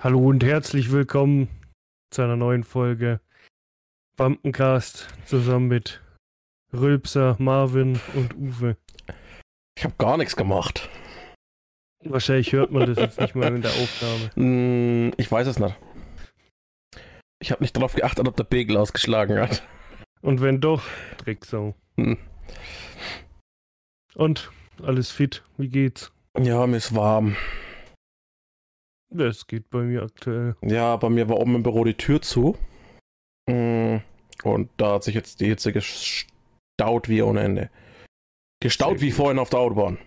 Hallo und herzlich willkommen zu einer neuen Folge Bumpencast zusammen mit Rülpser, Marvin und Uwe. Ich habe gar nichts gemacht. Wahrscheinlich hört man das jetzt nicht mal in der Aufnahme. Hm, ich weiß es nicht. Ich habe nicht darauf geachtet, ob der Pegel ausgeschlagen hat. Und wenn doch, Drecksau. Hm. Und alles fit, wie geht's? Ja, mir ist warm. Das geht bei mir aktuell. Ja, bei mir war oben im Büro die Tür zu. Hm, Und da hat sich jetzt die Hitze gestaut wie ohne Ende. Gestaut wie vorhin auf der Autobahn.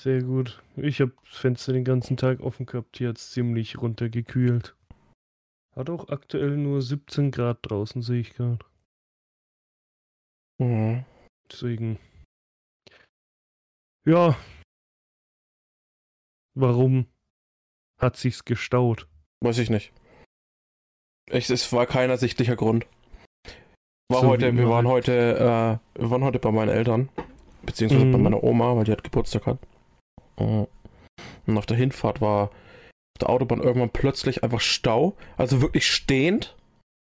Sehr gut. Ich habe das Fenster den ganzen Tag offen gehabt. Hier hat es ziemlich runtergekühlt. Hat auch aktuell nur 17 Grad draußen, sehe ich gerade. Mhm. Deswegen. Ja. Warum hat sich's gestaut? Weiß ich nicht. Es, es war kein ersichtlicher Grund. War So heute, wir waren halt. heute, äh, wir waren heute bei meinen Eltern. Beziehungsweise bei Mhm. meiner Oma, weil die hat Geburtstag hat. Mhm. Und auf der Hinfahrt war auf der Autobahn irgendwann plötzlich einfach Stau. Also wirklich stehend.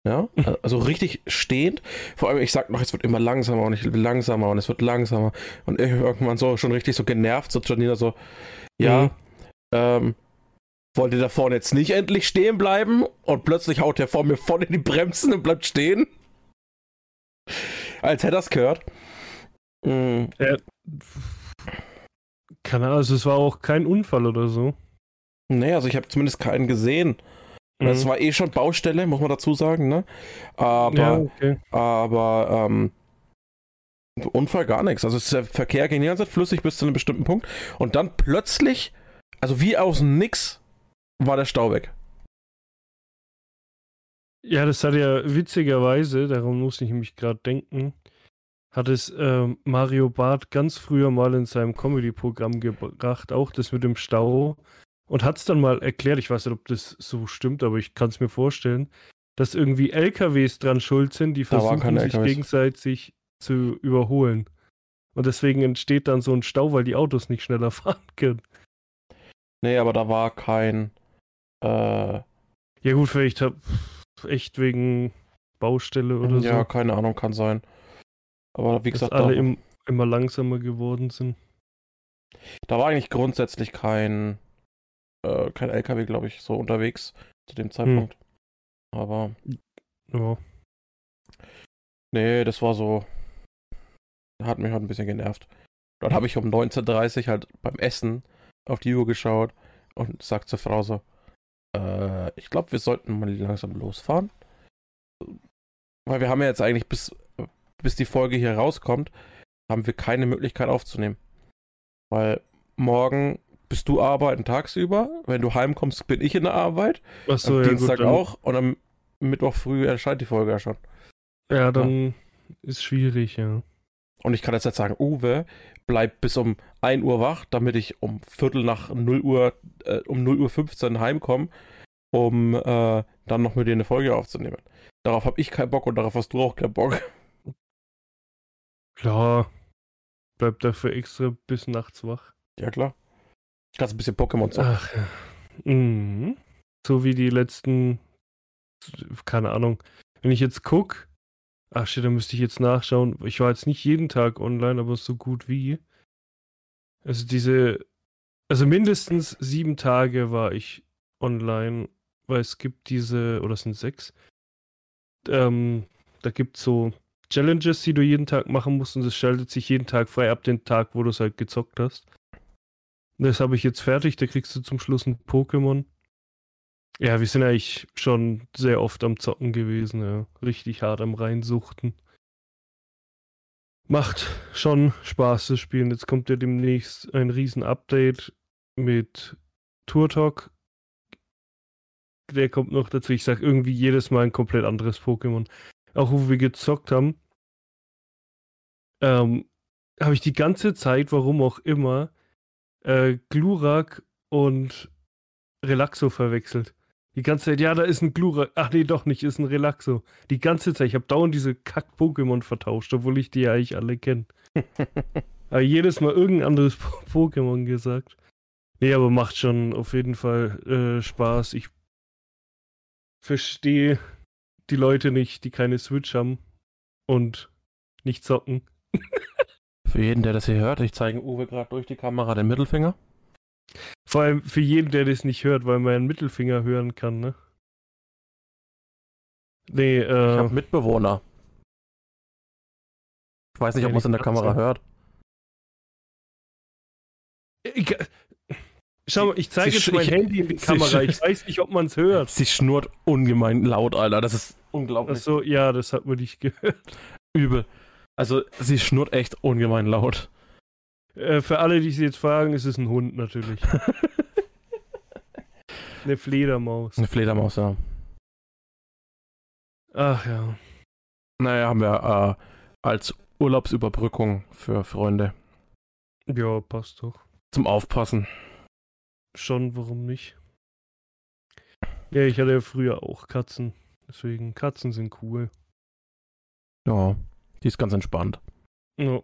Ja, also richtig stehend. Vor allem, ich sag noch, es wird immer langsamer und ich langsamer und es wird langsamer. Und ich irgendwann so schon richtig so genervt, so Janina so, ja, Mhm. ähm, wollt ihr da vorne jetzt nicht endlich stehen bleiben? Und plötzlich haut der vor mir voll in die Bremsen und bleibt stehen. Als hätte er es gehört. Mm, Keine Ahnung, also es war auch kein Unfall oder so. nee, also ich habe zumindest keinen gesehen. Es Mhm. war eh schon Baustelle, muss man dazu sagen, ne? Aber, ja, okay. aber, ähm, Unfall gar nichts. Also es- der Verkehr ging die ganze Zeit flüssig bis zu einem bestimmten Punkt. Und dann plötzlich, also wie aus dem Nix, war der Stau weg. Ja, das hat ja witzigerweise, daran muss ich mich gerade denken, hat es ähm, Mario Barth ganz früher mal in seinem Comedy-Programm gebracht, auch das mit dem Stau. Und hat es dann mal erklärt, ich weiß nicht, ob das so stimmt, aber ich kann es mir vorstellen, dass irgendwie LKWs dran schuld sind, die versuchen, sich gegenseitig zu überholen. Und deswegen entsteht dann so ein Stau, weil die Autos nicht schneller fahren können. Nee, aber da war kein, äh, Ja gut, vielleicht hab, echt wegen Baustelle oder ja, so. keine Ahnung, kann sein. Aber wie dass gesagt, alle da, im, immer langsamer geworden sind. da war eigentlich grundsätzlich kein, äh, kein LKW, glaube ich, so unterwegs zu dem Zeitpunkt. Aber Ja. nee, das war so, hat mich halt ein bisschen genervt. Dann habe ich um 19.30 Uhr halt beim Essen auf die Uhr geschaut und sagt zur Frau so, äh, ich glaube, wir sollten mal langsam losfahren. Weil wir haben ja jetzt eigentlich bis, bis die Folge hier rauskommt, haben wir keine Möglichkeit aufzunehmen. Weil morgen bist du arbeiten tagsüber, wenn du heimkommst, bin ich in der Arbeit, Achso, am ja, Dienstag gut, auch und am Mittwoch früh erscheint die Folge ja schon. Ja, dann ist schwierig, ja. Und ich kann jetzt nicht sagen, Uwe, bleib bis um 1 Uhr wach, damit ich um Viertel nach 0 Uhr, äh, um 0 Uhr 15 heimkomme, um äh, dann noch mit dir eine Folge aufzunehmen. Darauf habe ich keinen Bock und darauf hast du auch keinen Bock. Klar. Bleibt dafür extra bis nachts wach. Ja, klar. Kannst ein bisschen Pokémon zocken. Ach ja. Mhm. So wie die letzten, keine Ahnung. Wenn ich jetzt gucke, ach shit, da müsste ich jetzt nachschauen. Ich war jetzt nicht jeden Tag online, aber so gut wie. Also diese, also mindestens sieben Tage war ich online, weil es gibt diese, oder es sind sechs, ähm, da gibt es so Challenges, die du jeden Tag machen musst und es schaltet sich jeden Tag frei ab den Tag, wo du es halt gezockt hast. Das habe ich jetzt fertig, da kriegst du zum Schluss ein Pokémon. Ja, wir sind eigentlich schon sehr oft am Zocken gewesen, ja. Richtig hart am Reinsuchten. Macht schon Spaß zu spielen. Jetzt kommt ja demnächst ein riesen Update mit Turtok. Der kommt noch dazu. Ich sag irgendwie jedes Mal ein komplett anderes Pokémon. Auch wo wir gezockt haben, ähm, habe ich die ganze Zeit, warum auch immer, äh, Glurak und Relaxo verwechselt. Die ganze Zeit, ja, da ist ein Glurak. Ach nee, doch nicht, ist ein Relaxo. Die ganze Zeit, ich habe dauernd diese Kack-Pokémon vertauscht, obwohl ich die ja eigentlich alle kenne. Aber jedes Mal irgendein anderes Po- Pokémon gesagt. Nee, aber macht schon auf jeden Fall äh, Spaß. Ich verstehe die Leute nicht, die keine Switch haben und nicht zocken. Für jeden, der das hier hört, ich zeige Uwe gerade durch die Kamera den Mittelfinger. Vor allem für jeden, der das nicht hört, weil man einen Mittelfinger hören kann, ne? Nee, äh. Ich habe Mitbewohner. Ich weiß nicht, ob man es in der Kamera hört. Ich, schau mal, ich zeige jetzt mein Handy in die Kamera. Ich weiß nicht, ob man es hört. Sie schnurrt ungemein laut, Alter. Das ist unglaublich. Achso, ja, das hat man nicht gehört. Übel. Also, sie schnurrt echt ungemein laut. Äh, für alle, die sich jetzt fragen, ist es ein Hund natürlich. Eine Fledermaus. Eine Fledermaus, ja. Ach ja. Naja, haben wir äh, als Urlaubsüberbrückung für Freunde. Ja, passt doch. Zum Aufpassen. Schon, warum nicht? Ja, ich hatte ja früher auch Katzen. Deswegen, Katzen sind cool. Ja, die ist ganz entspannt. Ja.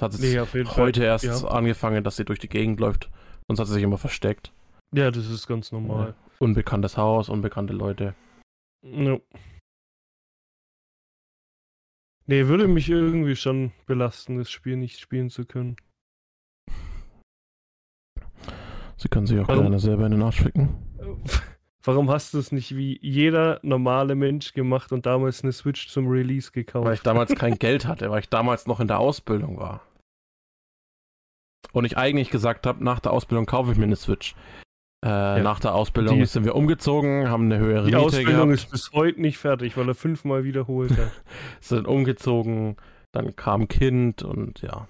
Hat es nee, heute Fall. erst ja. angefangen, dass sie durch die Gegend läuft. Sonst hat sie sich immer versteckt. Ja, das ist ganz normal. Ja. Unbekanntes Haus, unbekannte Leute. Ja. Nee, würde mich irgendwie schon belasten, das Spiel nicht spielen zu können. Sie können sich auch Warum? gerne selber in den Arsch ficken. Warum hast du es nicht wie jeder normale Mensch gemacht und damals eine Switch zum Release gekauft? Weil ich damals kein Geld hatte, weil ich damals noch in der Ausbildung war. Und ich eigentlich gesagt habe, nach der Ausbildung kaufe ich mir eine Switch. Äh, ja. Nach der Ausbildung die, sind wir umgezogen, haben eine höhere Die Miete Ausbildung gehabt. ist bis heute nicht fertig, weil er fünfmal wiederholt hat. sind umgezogen, dann kam Kind und ja.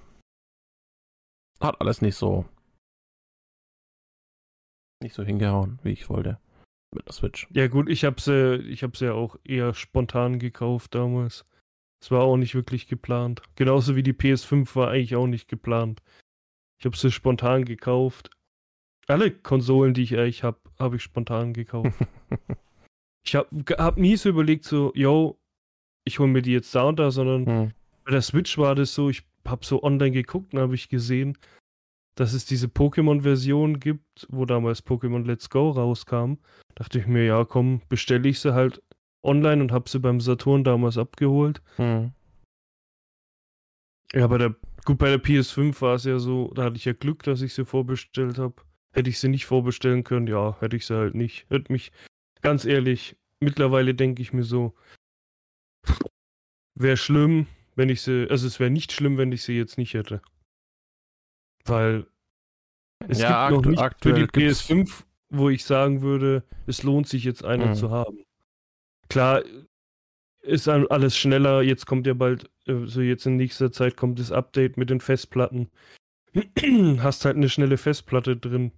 Hat alles nicht so nicht so hingehauen, wie ich wollte mit der Switch. Ja gut, ich habe sie, ich habe sie ja auch eher spontan gekauft damals. Es war auch nicht wirklich geplant. Genauso wie die PS5 war eigentlich auch nicht geplant. Ich habe sie spontan gekauft. Alle Konsolen, die ich eigentlich habe, habe ich spontan gekauft. ich habe hab nie so überlegt, so, yo, ich hole mir die jetzt da und da, sondern hm. bei der Switch war das so, ich habe so online geguckt und habe ich gesehen, dass es diese Pokémon-Version gibt, wo damals Pokémon Let's Go rauskam. Dachte ich mir, ja, komm, bestelle ich sie halt online und habe sie beim Saturn damals abgeholt. Hm. Ja, bei der, gut, bei der PS5 war es ja so, da hatte ich ja Glück, dass ich sie vorbestellt habe. Hätte ich sie nicht vorbestellen können, ja, hätte ich sie halt nicht. Hätte mich, ganz ehrlich, mittlerweile denke ich mir so, wäre schlimm, wenn ich sie, also es wäre nicht schlimm, wenn ich sie jetzt nicht hätte. Weil es ja, gibt noch nicht für die PS5, wo ich sagen würde, es lohnt sich jetzt eine mhm. zu haben. Klar, ist alles schneller. Jetzt kommt ja bald, äh, so jetzt in nächster Zeit kommt das Update mit den Festplatten. Hast halt eine schnelle Festplatte drin.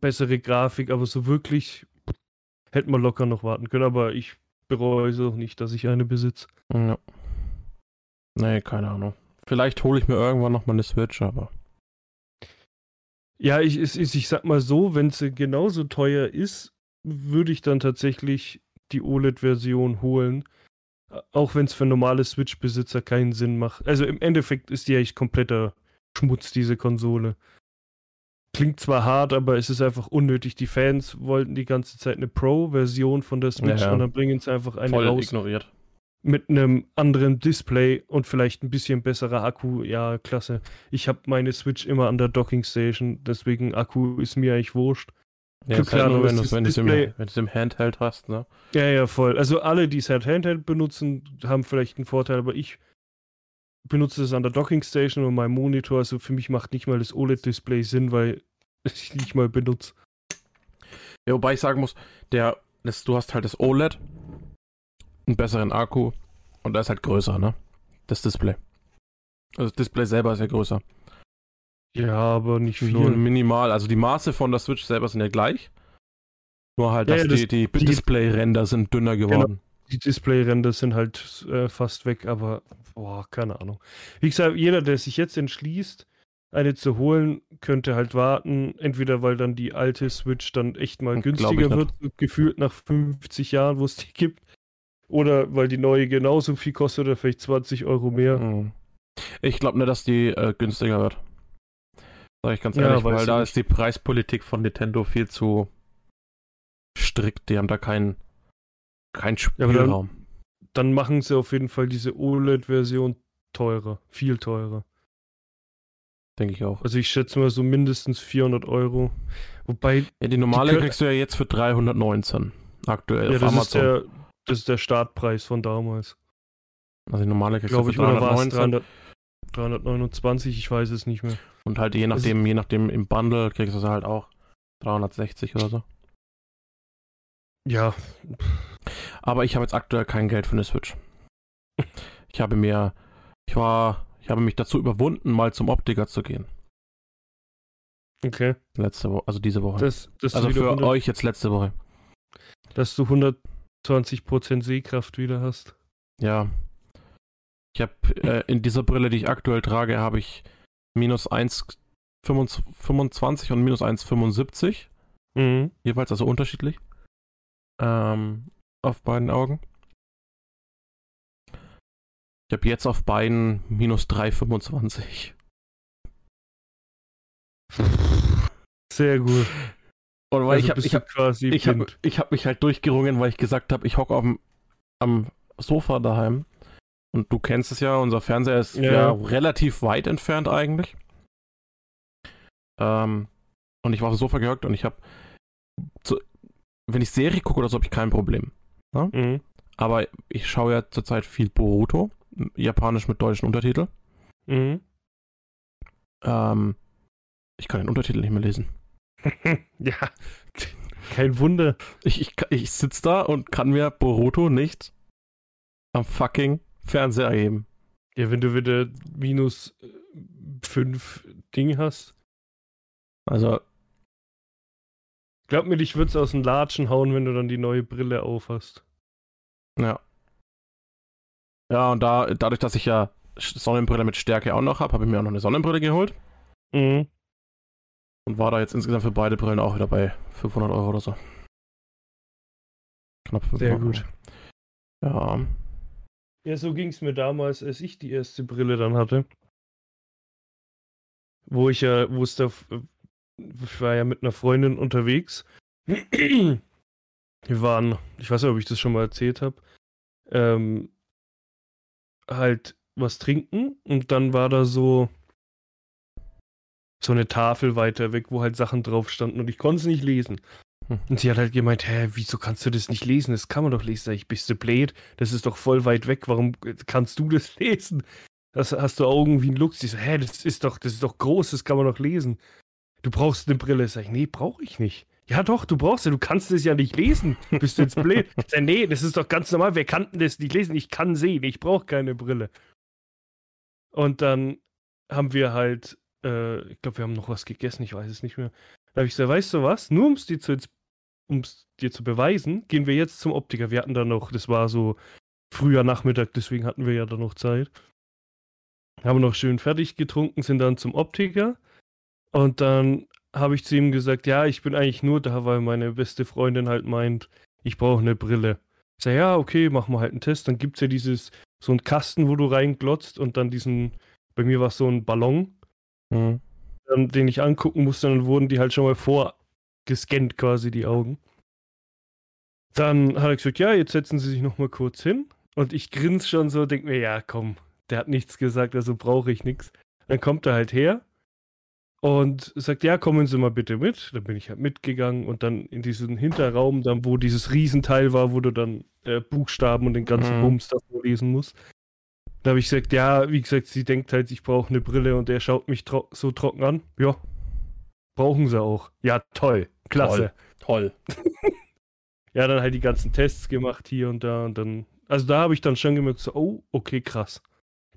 Bessere Grafik, aber so wirklich hätte man locker noch warten können. Aber ich bereue es auch nicht, dass ich eine besitze. Ja. Nee, keine Ahnung. Vielleicht hole ich mir irgendwann noch mal eine Switch, aber. Ja, ich, ich, ich sag mal so, wenn sie genauso teuer ist, würde ich dann tatsächlich die OLED-Version holen. Auch wenn es für normale Switch-Besitzer keinen Sinn macht. Also im Endeffekt ist die eigentlich kompletter Schmutz, diese Konsole. Klingt zwar hart, aber es ist einfach unnötig. Die Fans wollten die ganze Zeit eine Pro-Version von der Switch ja, ja. und dann bringen sie einfach eine Voll raus. ignoriert mit einem anderen Display und vielleicht ein bisschen besserer Akku, ja, klasse. Ich habe meine Switch immer an der Docking Station, deswegen Akku ist mir eigentlich wurscht. Ja, Für klar, halt nur, wenn du es im, im, Handheld hast, ne? Ja, ja, voll. Also alle, die es halt Handheld benutzen, haben vielleicht einen Vorteil, aber ich benutze es an der Docking Station und meinem Monitor. Also für mich macht nicht mal das OLED-Display Sinn, weil ich nicht mal benutze. Ja, wobei ich sagen muss, der, das, du hast halt das OLED einen besseren Akku und das ist halt größer, ne? Das Display. Also das Display selber ist ja größer. Ja, aber nicht viel. Nur minimal. Also die Maße von der Switch selber sind ja gleich. Nur halt, dass ja, das, die, die, die Display-Ränder sind dünner genau. geworden. Genau. Die Display-Ränder sind halt äh, fast weg, aber boah, keine Ahnung. Wie gesagt, jeder, der sich jetzt entschließt, eine zu holen, könnte halt warten. Entweder weil dann die alte Switch dann echt mal günstiger wird, gefühlt nach 50 Jahren, wo es die gibt. Oder weil die neue genauso viel kostet oder vielleicht 20 Euro mehr. Hm. Ich glaube nicht, dass die äh, günstiger wird. Sag ich ganz Ja, ehrlich, weil da nicht. ist die Preispolitik von Nintendo viel zu strikt. Die haben da keinen kein aber dann- Spielraum. Dann machen sie auf jeden Fall diese OLED-Version teurer. Viel teurer. Denke ich auch. Also ich schätze mal so mindestens 400 Euro. Wobei, Ja, die normale können- kriegst du ja jetzt für 319 aktuell ja, auf das ist, Amazon. der, das ist der Startpreis von damals. also die normale kriegst du für oder war es 319 300, 329? Ich weiß es nicht mehr. und halt je nachdem, je nachdem im Bundle kriegst du sie halt auch 360 oder so. Ja, Aber ich habe jetzt aktuell kein Geld für eine Switch. Ich habe mir, ich war, ich habe mich dazu überwunden, mal zum Optiker zu gehen. okay. Letzte Woche, also diese Woche. Das, dass, also für 100, euch jetzt letzte Woche. dass du 120% Sehkraft wieder hast. Ja. Ich habe äh, in dieser Brille, die ich aktuell trage, habe ich minus 1,25 und minus 1,75. Mhm. Jeweils, also unterschiedlich. Ähm, auf beiden Augen. Ich habe jetzt auf beiden minus 3,25. Sehr gut. Und weil also ich habe ich hab, ich hab, ich hab mich halt durchgerungen, weil ich gesagt habe, ich hocke am Sofa daheim. Und du kennst es ja, unser Fernseher ist ja, Ja. relativ weit entfernt eigentlich. Ähm, und ich war auf dem Sofa gehockt und ich habe, wenn ich Serie gucke oder so, habe ich kein Problem. Mhm. Aber ich schaue ja zurzeit viel Boruto, japanisch mit deutschen Untertiteln. Mhm. Ähm, ich kann den Untertitel nicht mehr lesen. ja, kein Wunder. Ich, ich, ich sitze da und kann mir Boruto nicht am fucking Fernseher erheben. Ja, wenn du wieder minus 5 Ding hast. Also, Glaub mir, dich wird's aus den Latschen hauen, wenn du dann die neue Brille aufhast. ja. Ja, und da, dadurch, dass ich ja Sonnenbrille mit Stärke auch noch habe, habe ich mir auch noch eine Sonnenbrille geholt Mhm. und war da jetzt insgesamt für beide Brillen auch wieder bei 500 Euro oder so. Knapp 500 Sehr gut. Euro. Ja. Ja, so ging's mir damals, als ich die erste Brille dann hatte. Wo ich ja, wo es da, ich war ja mit einer Freundin unterwegs. Wir waren, ich weiß nicht, ob ich das schon mal erzählt habe, ähm, halt was trinken und dann war da so so eine Tafel weiter weg, wo halt Sachen drauf standen und ich konnte es nicht lesen. Und sie hat halt gemeint, hä, wieso kannst du das nicht lesen? Das kann man doch lesen. Sag ich, bist du blöd? Das ist doch voll weit weg. Warum kannst du das lesen? Das hast du Augen wie ein Luchs. Ich so, hä, das ist doch, das ist doch groß, das kann man doch lesen. Du brauchst eine Brille. Sag ich, nee, brauche ich nicht. Ja doch, du brauchst ja, du kannst das ja nicht lesen. Bist du jetzt blöd? Ich sag, nee, das ist doch ganz normal. Wer kann denn das nicht lesen? Ich kann sehen, ich brauche keine Brille. Und dann haben wir halt, äh, ich glaube, wir haben noch was gegessen, ich weiß es nicht mehr. Da habe ich gesagt, weißt du was? Nur um es dir zu, um's dir zu beweisen, gehen wir jetzt zum Optiker. Wir hatten da noch, das war so früher Nachmittag, deswegen hatten wir ja da noch Zeit. Haben noch schön fertig getrunken, sind dann zum Optiker. Und dann habe ich zu ihm gesagt, ja, ich bin eigentlich nur da, weil meine beste Freundin halt meint, ich brauche eine Brille. Ich sag, ja, okay, machen wir halt einen Test. Dann gibt es ja dieses, so einen Kasten, wo du reinglotzt und dann diesen, bei mir war es so ein Ballon, Hm. dann, den ich angucken musste, dann wurden die halt schon mal vorgescannt, quasi die Augen. Dann hat er gesagt, ja, jetzt setzen Sie sich noch mal kurz hin. Und ich grinse schon so, denk mir, ja, komm, der hat nichts gesagt, also brauche ich nichts. Dann kommt er halt her und sagt, ja, kommen Sie mal bitte mit. Dann bin ich halt mitgegangen und dann in diesen Hinterraum, dann wo dieses Riesenteil war, wo du dann äh, Buchstaben und den ganzen Mhm. Bums davor lesen musst. Da habe ich gesagt, ja, wie gesagt, sie denkt halt, ich brauche eine Brille und er schaut mich tro so trocken an. Ja, brauchen sie auch. Ja, toll, klasse. Toll. Ja, dann halt die ganzen Tests gemacht hier und da und dann. Also da habe ich dann schon gemerkt, so, oh, okay, krass.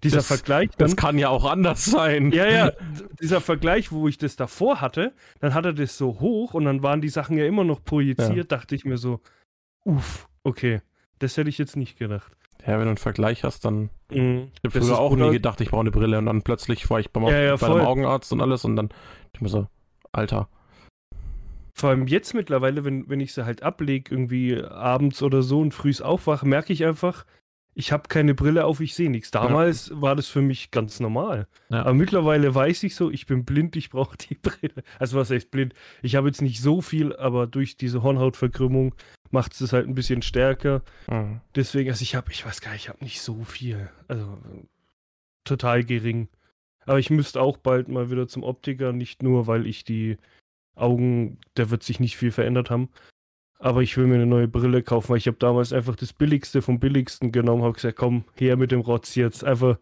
Dieser Das- Vergleich. Dann, Das kann ja auch anders sein. ja, ja, dieser Vergleich, wo ich das davor hatte, dann hat er das so hoch und dann waren die Sachen ja immer noch projiziert, Ja. dachte ich mir so, uff, okay. Das hätte ich jetzt nicht gedacht. Ja, wenn du einen Vergleich hast, dann. Mhm. Ich habe früher auch nie brutal- gedacht, ich brauche eine Brille und dann plötzlich war ich beim, Ja, ja, bei einem. Augenarzt und alles und dann ich mir so, Alter. Vor allem jetzt mittlerweile, wenn, wenn ich sie halt ablege, irgendwie abends oder so und frühs aufwache, merke ich einfach, ich habe keine Brille auf, ich sehe nichts. Damals ja. war das für mich ganz normal. Ja. Aber mittlerweile weiß ich so, ich bin blind, ich brauche die Brille. Also was heißt blind? Ich habe jetzt nicht so viel, aber durch diese Hornhautverkrümmung macht es halt ein bisschen stärker. Mhm. Deswegen, also ich habe, ich weiß gar nicht, ich habe nicht so viel. Also total gering. Aber ich müsste auch bald mal wieder zum Optiker, nicht nur, weil ich die Augen, da wird sich nicht viel verändert haben, aber ich will mir eine neue Brille kaufen, weil ich habe damals einfach das Billigste vom Billigsten genommen, habe gesagt, komm, her mit dem Rotz jetzt. Einfach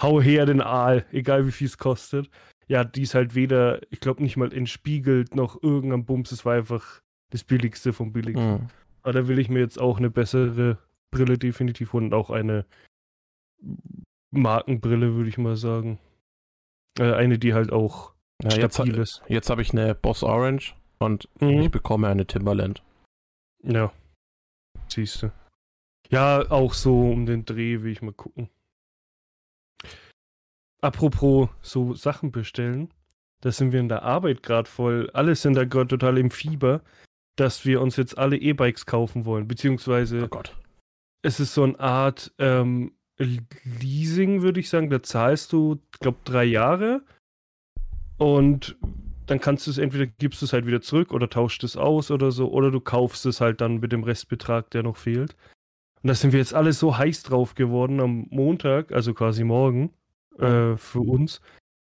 hau her den Aal, egal wie viel es kostet. Ja, die ist halt weder, ich glaube nicht mal entspiegelt noch irgendein Bums. Es war einfach das Billigste vom Billigsten. Mhm. Aber da will ich mir jetzt auch eine bessere Brille definitiv holen und auch eine Markenbrille, würde ich mal sagen. Äh, eine, die halt auch ja, stabil jetzt, ist. Jetzt habe ich eine Boss Orange und mhm. ich bekomme eine Timberland. Ja. Siehst du. Ja, auch so um den Dreh will ich mal gucken. Apropos so Sachen bestellen, da sind wir in der Arbeit gerade voll. Alle sind da gerade total im Fieber, dass wir uns jetzt alle E-Bikes kaufen wollen. Beziehungsweise oh Gott. es ist so eine Art ähm, Leasing, würde ich sagen. Da zahlst du, glaube drei Jahre und dann kannst du es entweder gibst du es halt wieder zurück oder tauscht es aus oder so, oder du kaufst es halt dann mit dem Restbetrag, der noch fehlt. Und da sind wir jetzt alle so heiß drauf geworden am Montag, also quasi morgen, äh, für uns.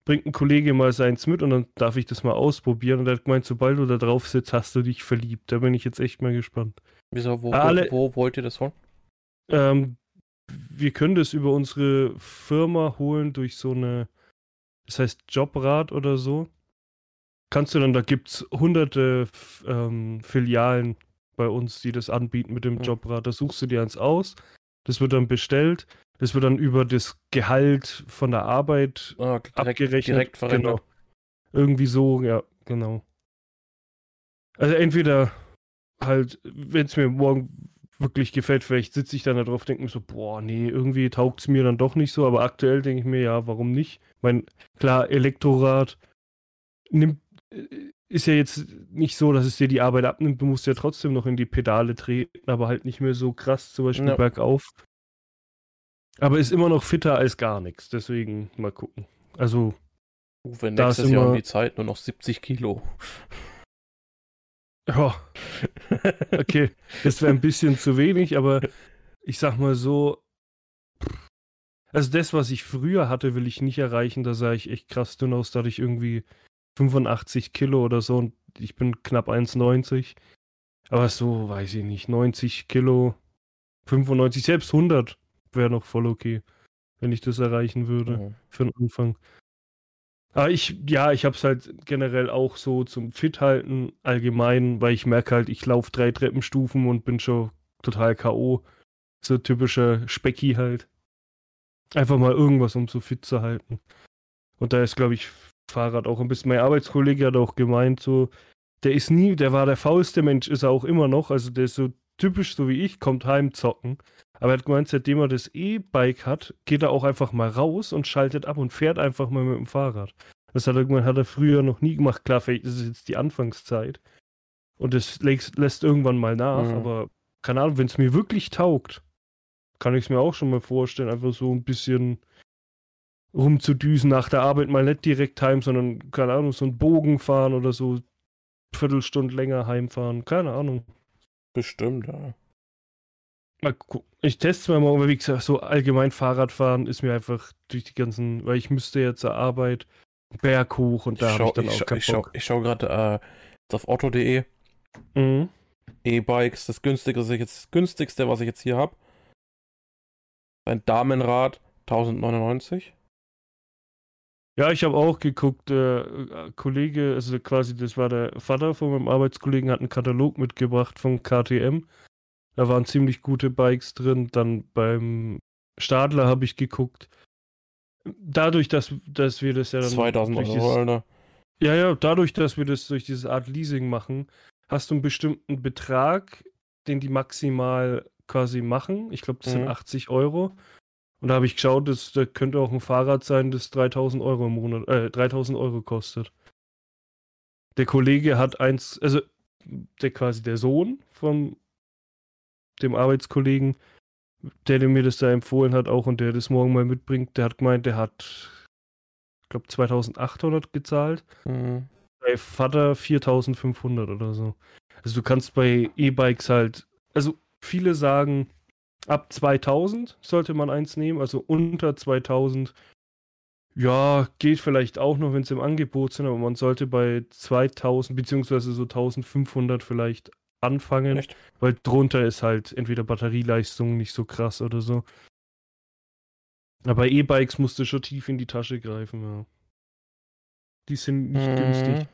Bringt ein Kollege mal seins mit und dann darf ich das mal ausprobieren. Und er hat gemeint, sobald du da drauf sitzt, hast du dich verliebt. Da bin ich jetzt echt mal gespannt. Wieso, wo, alle, wo, wo wollt ihr das holen? Ähm, wir können das über unsere Firma holen durch so eine, das heißt Jobrad oder so kannst du dann, da gibt es hunderte ähm, Filialen bei uns, die das anbieten mit dem mhm. Jobrad. Da suchst du dir eins aus, das wird dann bestellt, das wird dann über das Gehalt von der Arbeit ah, direkt, abgerechnet. Direkt genau. Irgendwie so, ja, genau. Also entweder halt, wenn es mir morgen wirklich gefällt, vielleicht sitze ich dann da drauf, denke mir so, boah, nee, irgendwie taugt es mir dann doch nicht so, aber aktuell denke ich mir, ja, warum nicht? Ich meine, klar, Elektrorad nimmt ist ja jetzt nicht so, dass es dir die Arbeit abnimmt. Du musst ja trotzdem noch in die Pedale treten, aber halt nicht mehr so krass, zum Beispiel ja. bergauf. Aber ist immer noch fitter als gar nichts. Deswegen mal gucken. Also. Wenn nächstes Jahr um die Zeit nur noch 70 Kilo. Ja. Okay. das wäre ein bisschen zu wenig, aber ich sag mal so. Also das, was ich früher hatte, will ich nicht erreichen. Da sah ich echt krass dünn aus, dadurch irgendwie 85 Kilo oder so und ich bin knapp 1,90. Aber so, weiß ich nicht, 90 Kilo, 95, selbst 100 wäre noch voll okay, wenn ich das erreichen würde mhm. für den Anfang. Aber ich, ja, ich habe es halt generell auch so zum Fit-Halten allgemein, weil ich merke halt, ich laufe drei Treppenstufen und bin schon total K.O. So typischer Specki halt. Einfach mal irgendwas, um so fit zu halten. Und da ist, glaube ich, Fahrrad auch ein bisschen. Mein Arbeitskollege hat auch gemeint, so, der ist nie, der war der faulste Mensch, ist er auch immer noch. Also der ist so typisch so wie ich, kommt heim zocken. Aber er hat gemeint, seitdem er das E-Bike hat, geht er auch einfach mal raus und schaltet ab und fährt einfach mal mit dem Fahrrad. Das hat er, gemeint, hat er früher noch nie gemacht. Klar, vielleicht ist es jetzt die Anfangszeit. Und das lässt irgendwann mal nach. Mhm. Aber keine Ahnung, wenn es mir wirklich taugt, kann ich es mir auch schon mal vorstellen. Einfach so ein bisschen rumzudüsen nach der Arbeit mal nicht direkt heim, sondern, keine Ahnung, so einen Bogen fahren oder so Viertelstunde länger heimfahren. Keine Ahnung. Bestimmt, ja. Mal gucken. Ich teste es mal morgen, aber wie gesagt, so allgemein Fahrradfahren ist mir einfach durch die ganzen, weil ich müsste jetzt zur Arbeit Berg hoch und da habe ich dann ich auch keinen ich. Schau, schaue gerade äh, auf otto.de. Mhm. E-Bikes, das günstigste, das günstigste, was ich jetzt hier habe. Ein Damenrad 1099. Ja, ich habe auch geguckt, der äh, Kollege, also quasi, das war der Vater von meinem Arbeitskollegen, hat einen Katalog mitgebracht von KTM. Da waren ziemlich gute Bikes drin. Dann beim Stadler habe ich geguckt. Dadurch, dass, dass wir das ja dann. 2000 Euro, dieses, Alter. Ja, ja, dadurch, dass wir das durch diese Art Leasing machen, hast du einen bestimmten Betrag, den die maximal quasi machen. Ich glaube, das mhm. sind 80 Euro. Und da habe ich geschaut, das, das könnte auch ein Fahrrad sein, das 3000 Euro im Monat, äh, 3000 Euro kostet. Der Kollege hat eins, also der quasi der Sohn von dem Arbeitskollegen, der, mir das da empfohlen hat, auch und der das morgen mal mitbringt, der hat gemeint, der hat, ich glaube, 2800 gezahlt. Mhm. Bei Vater 4500 oder so. Also du kannst bei E-Bikes halt, also viele sagen, ab 2000 sollte man eins nehmen, also unter 2000. Ja, geht vielleicht auch noch, wenn es im Angebot sind, aber man sollte bei 2000 beziehungsweise so 1500 vielleicht anfangen, Echt? weil drunter ist halt entweder Batterieleistung nicht so krass oder so. Aber bei E-Bikes musst du schon tief in die Tasche greifen, ja. Die sind nicht Mhm. günstig.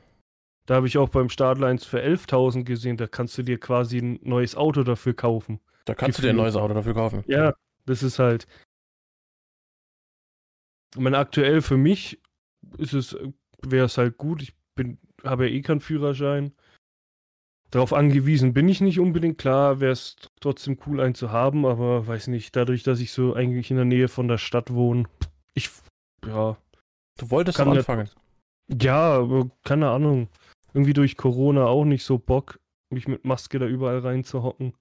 Da habe ich auch beim eins für 11.000 gesehen, da kannst du dir quasi ein neues Auto dafür kaufen. Da kannst du dir ein neues Auto dafür kaufen. Ja, das ist halt. Ich meine, aktuell für mich ist es, wäre es halt gut. Ich bin, habe ja eh keinen Führerschein. Darauf angewiesen bin ich nicht unbedingt. Klar, wäre es trotzdem cool, einen zu haben, aber weiß nicht, dadurch, dass ich so eigentlich in der Nähe von der Stadt wohne, ich, ja, Du wolltest Kann anfangen. ja, aber keine Ahnung. Irgendwie durch Corona auch nicht so Bock, mich mit Maske da überall reinzuhocken.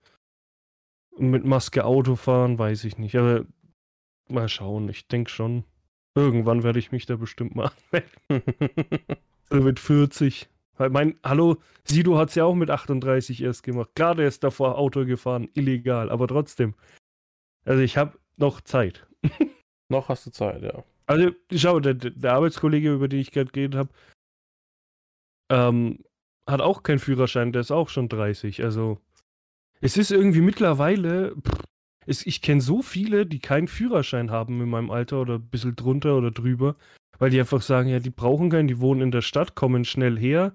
Und mit Maske Auto fahren, weiß ich nicht. Aber mal schauen, ich denke schon. Irgendwann werde ich mich da bestimmt mal anmelden. So mit 40. Weil mein, hallo, Sido hat es ja auch mit 38 erst gemacht. Klar, der ist davor Auto gefahren, illegal, aber trotzdem. Also ich habe noch Zeit. Noch hast du Zeit, ja. Also, schau, der, der Arbeitskollege, über den ich gerade geredet habe, ähm, hat auch keinen Führerschein, der ist auch schon 30. Also, es ist irgendwie mittlerweile, pff, es, ich kenne so viele, die keinen Führerschein haben in meinem Alter oder ein bisschen drunter oder drüber, weil die einfach sagen, ja, die brauchen keinen, die wohnen in der Stadt, kommen schnell her.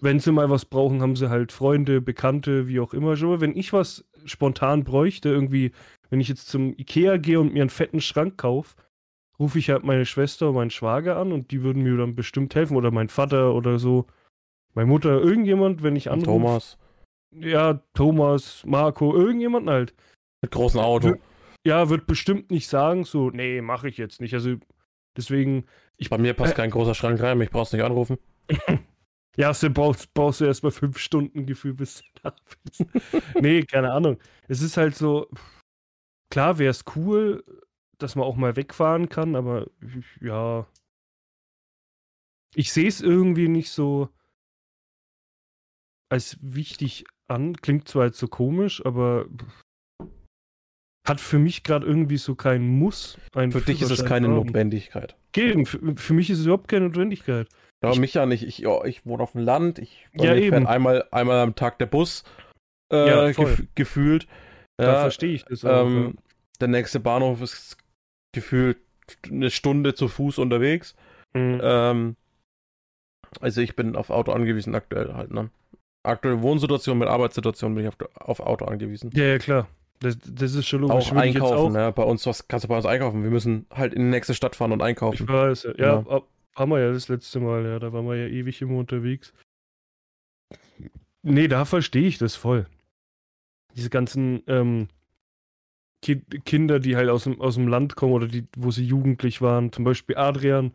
Wenn sie mal was brauchen, haben sie halt Freunde, Bekannte, wie auch immer. Schon mal, wenn ich was spontan bräuchte, irgendwie, wenn ich jetzt zum Ikea gehe und mir einen fetten Schrank kaufe, rufe ich halt meine Schwester und meinen Schwager an und die würden mir dann bestimmt helfen. Oder mein Vater oder so. Meine Mutter, irgendjemand, wenn ich anrufe. Thomas. Ja, Thomas, Marco, irgendjemand halt. Mit großem Auto. Ja, wird bestimmt nicht sagen, so, nee, mache ich jetzt nicht. Also deswegen, Bei mir passt Äh. kein großer Schrank rein, mich brauchst nicht anrufen. ja, du brauchst, brauchst du erstmal fünf Stunden Gefühl, bis du da bist. nee, keine Ahnung. Es ist halt so, klar wäre es cool, dass man auch mal wegfahren kann, aber ja. Ich sehe es irgendwie nicht so als wichtig an. Klingt zwar jetzt so komisch, aber hat für mich gerade irgendwie so keinen Muss. einen Für dich ist es keine haben. Notwendigkeit. Geben. Für, für mich ist es überhaupt keine Notwendigkeit. Ja, Ich- mich ja nicht. Ich, ja, ich wohne auf dem Land. Ich Ja, eben. einmal, einmal am Tag der Bus äh, Ja, gef gefühlt. Da Ja, verstehe ich das auch. ähm, der nächste Bahnhof ist gefühlt eine Stunde zu Fuß unterwegs. Mhm. Ähm, also ich bin auf Auto angewiesen aktuell halt, ne? Aktuelle Wohnsituation mit Arbeitssituation bin ich auf, auf Auto angewiesen. ja, ja, klar. Das, das ist schon logisch. auch Würde ich einkaufen, auch- ne? Bei uns was kannst du bei uns einkaufen. Wir müssen halt in die nächste Stadt fahren und Ich einkaufen. weiß, ja. Ja, Ja. ab- haben wir ja das letzte Mal, ja. Da waren wir ja ewig immer unterwegs. Nee, da verstehe ich das voll. Diese ganzen ähm, Ki Kinder, die halt aus dem, aus dem Land kommen oder die, wo sie jugendlich waren. Zum Beispiel Adrian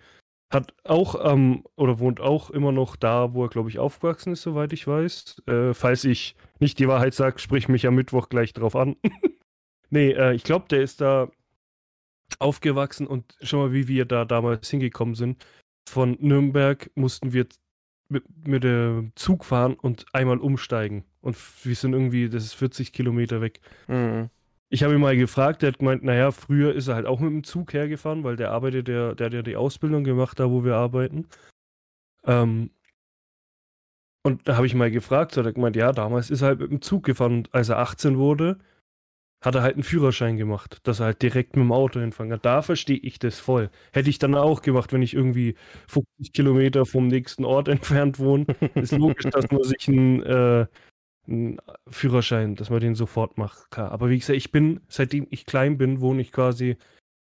hat auch ähm, oder wohnt auch immer noch da, wo er, glaube ich, aufgewachsen ist, soweit ich weiß. Äh, falls ich nicht die Wahrheit sage, sprich mich am Mittwoch gleich drauf an. nee, äh, ich glaube, der ist da aufgewachsen und schau mal, wie wir da damals hingekommen sind. Von Nürnberg mussten wir mit, mit dem Zug fahren und einmal umsteigen. Und wir sind irgendwie, das ist 40 Kilometer weg. Mhm. Ich habe ihn mal gefragt, der hat gemeint, naja, früher ist er halt auch mit dem Zug hergefahren, weil der arbeitet, der, der hat ja die Ausbildung gemacht, da wo wir arbeiten. Ähm, und da habe ich mal gefragt, so hat er gemeint, ja, damals ist er halt mit dem Zug gefahren und als er 18 wurde, hat er halt einen Führerschein gemacht, dass er halt direkt mit dem Auto hinfahren kann. Da verstehe ich das voll. Hätte ich dann auch gemacht, wenn ich irgendwie 50 Kilometer vom nächsten Ort entfernt wohne. Ist logisch, dass man sich einen, äh, einen Führerschein, dass man den sofort macht. Klar. Aber wie gesagt, ich bin, seitdem ich klein bin, wohne ich quasi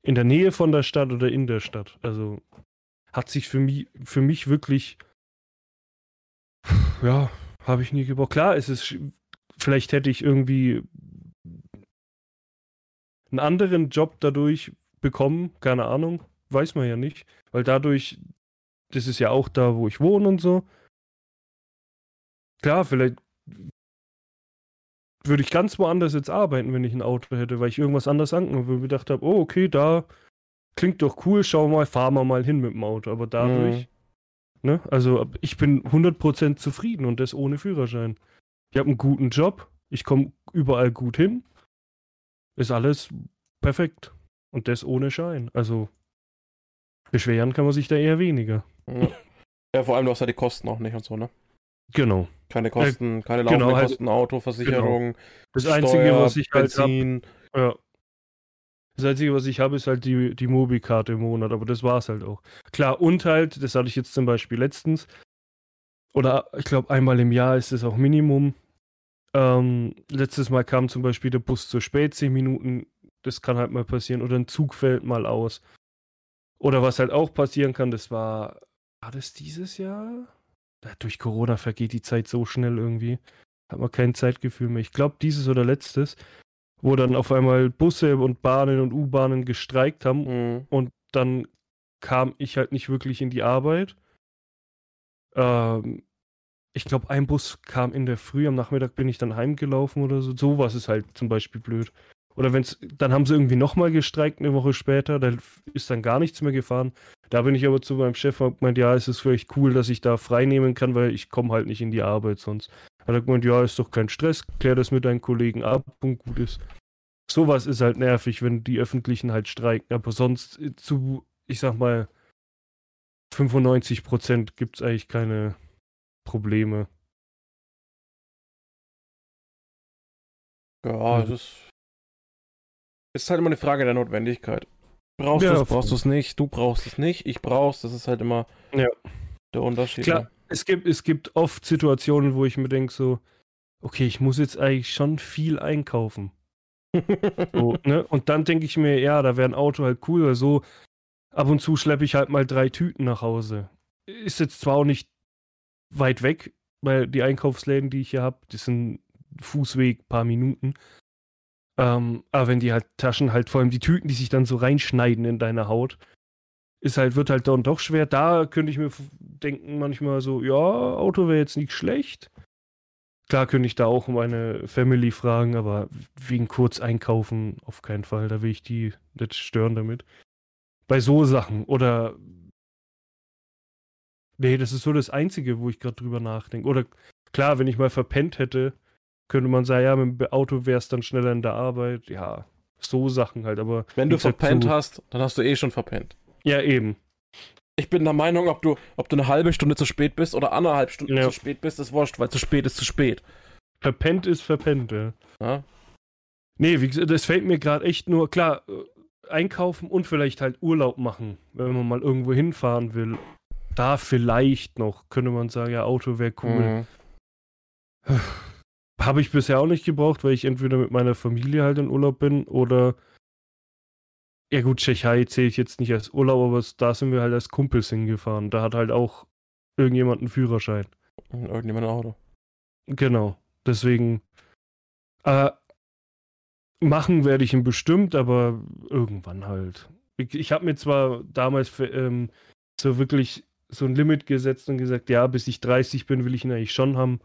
in der Nähe von der Stadt oder in der Stadt. Also hat sich für mich, für mich wirklich, ja, habe ich nie gebraucht. Klar, es ist, vielleicht hätte ich irgendwie einen anderen Job dadurch bekommen, keine Ahnung, weiß man ja nicht, weil dadurch, das ist ja auch da, wo ich wohne und so. Klar, vielleicht würde ich ganz woanders jetzt arbeiten, wenn ich ein Auto hätte, weil ich irgendwas anderes angenommen habe, gedacht habe, oh, okay, da klingt doch cool, schau mal, fahren wir mal hin mit dem Auto. Aber dadurch, mhm. ne, also ich bin 100% zufrieden und das ohne Führerschein. Ich habe einen guten Job, ich komme überall gut hin, ist alles perfekt. Und das ohne Schein. Also beschweren kann man sich da eher weniger. Ja, ja vor allem du hast ja die Kosten auch nicht und so, ne? Genau. Keine Kosten, äh, keine laufenden genau, halt, Kosten, Autoversicherung. Genau. Das Steuer, Einzige, was ich halt Benzin. Hab, ja. Das Einzige, was ich habe, ist halt die, die Mobi-Karte im Monat, aber das war es halt auch. Klar, und halt, das hatte ich jetzt zum Beispiel letztens, oder ich glaube einmal im Jahr ist das auch Minimum. Ähm, letztes Mal kam zum Beispiel der Bus zu spät, 10 Minuten, das kann halt mal passieren, oder ein Zug fällt mal aus. Oder was halt auch passieren kann, das war, war das dieses Jahr? Durch Corona vergeht die Zeit so schnell irgendwie. Hat man kein Zeitgefühl mehr. Ich glaube, dieses oder letztes, wo dann auf einmal Busse und Bahnen und U-Bahnen gestreikt haben mhm. und dann kam ich halt nicht wirklich in die Arbeit. Ähm, ich glaube, ein Bus kam in der Früh, am Nachmittag bin ich dann heimgelaufen oder so. Sowas ist halt zum Beispiel blöd. Oder wenn es, dann haben sie irgendwie nochmal gestreikt eine Woche später, da ist dann gar nichts mehr gefahren. Da bin ich aber zu meinem Chef und gemeint, ja, es ist vielleicht cool, dass ich da frei nehmen kann, weil ich komme halt nicht in die Arbeit sonst. Hat er gemeint, ja, ist doch kein Stress, klär das mit deinen Kollegen ab und gut ist. Sowas ist halt nervig, wenn die Öffentlichen halt streiken, aber sonst äh, zu, ich sag mal, 95 Prozent gibt es eigentlich keine Probleme. Ja, das ist es ist halt immer eine Frage der Notwendigkeit. Brauchst ja, du es, brauchst du es nicht, du brauchst es nicht, ich brauch's, das ist halt immer ja. der Unterschied. Klar, ne? es gibt, es gibt oft Situationen, wo ich mir denke so, okay, ich muss jetzt eigentlich schon viel einkaufen. so, ne? Und dann denke ich mir, ja, da wäre ein Auto halt cool, weil so ab und zu schleppe ich halt mal drei Tüten nach Hause. Ist jetzt zwar auch nicht weit weg, weil die Einkaufsläden, die ich hier habe, das sind Fußweg, paar Minuten. Ähm, aber wenn die halt Taschen halt, vor allem die Tüten, die sich dann so reinschneiden in deine Haut, ist halt, wird halt dann doch schwer. Da könnte ich mir denken, manchmal so, ja, Auto wäre jetzt nicht schlecht. Klar könnte ich da auch meine Family fragen, aber wegen kurz einkaufen auf keinen Fall. Da will ich die nicht stören damit. Bei so Sachen oder. Nee, das ist so das Einzige, wo ich gerade drüber nachdenke. Oder klar, wenn ich mal verpennt hätte, könnte man sagen, ja, mit dem Auto wärst dann schneller in der Arbeit. Ja, so Sachen halt, aber. Wenn du verpennt so, hast, dann hast du eh schon verpennt. Ja, eben. Ich bin der Meinung, ob du, ob du eine halbe Stunde zu spät bist oder anderthalb Stunden ja. zu spät bist, ist wurscht, weil zu spät ist zu spät. Verpennt ist verpennt, ja. ja? Nee, wie gesagt, das fällt mir gerade echt nur, klar, äh, einkaufen und vielleicht halt Urlaub machen, wenn man mal irgendwo hinfahren will. Da vielleicht noch, könnte man sagen, ja, Auto wäre cool. Mhm. Habe ich bisher auch nicht gebraucht, weil ich entweder mit meiner Familie halt in Urlaub bin oder. Ja, gut, Tschechei zähle ich jetzt nicht als Urlaub, aber da sind wir halt als Kumpels hingefahren. Da hat halt auch irgendjemand einen Führerschein. Irgendjemand ein Auto. Genau. Deswegen. Äh, machen werde ich ihn bestimmt, aber irgendwann halt. Ich, ich habe mir zwar damals für, ähm, so wirklich so ein Limit gesetzt und gesagt, ja, bis ich 30 bin, will ich ihn eigentlich schon haben.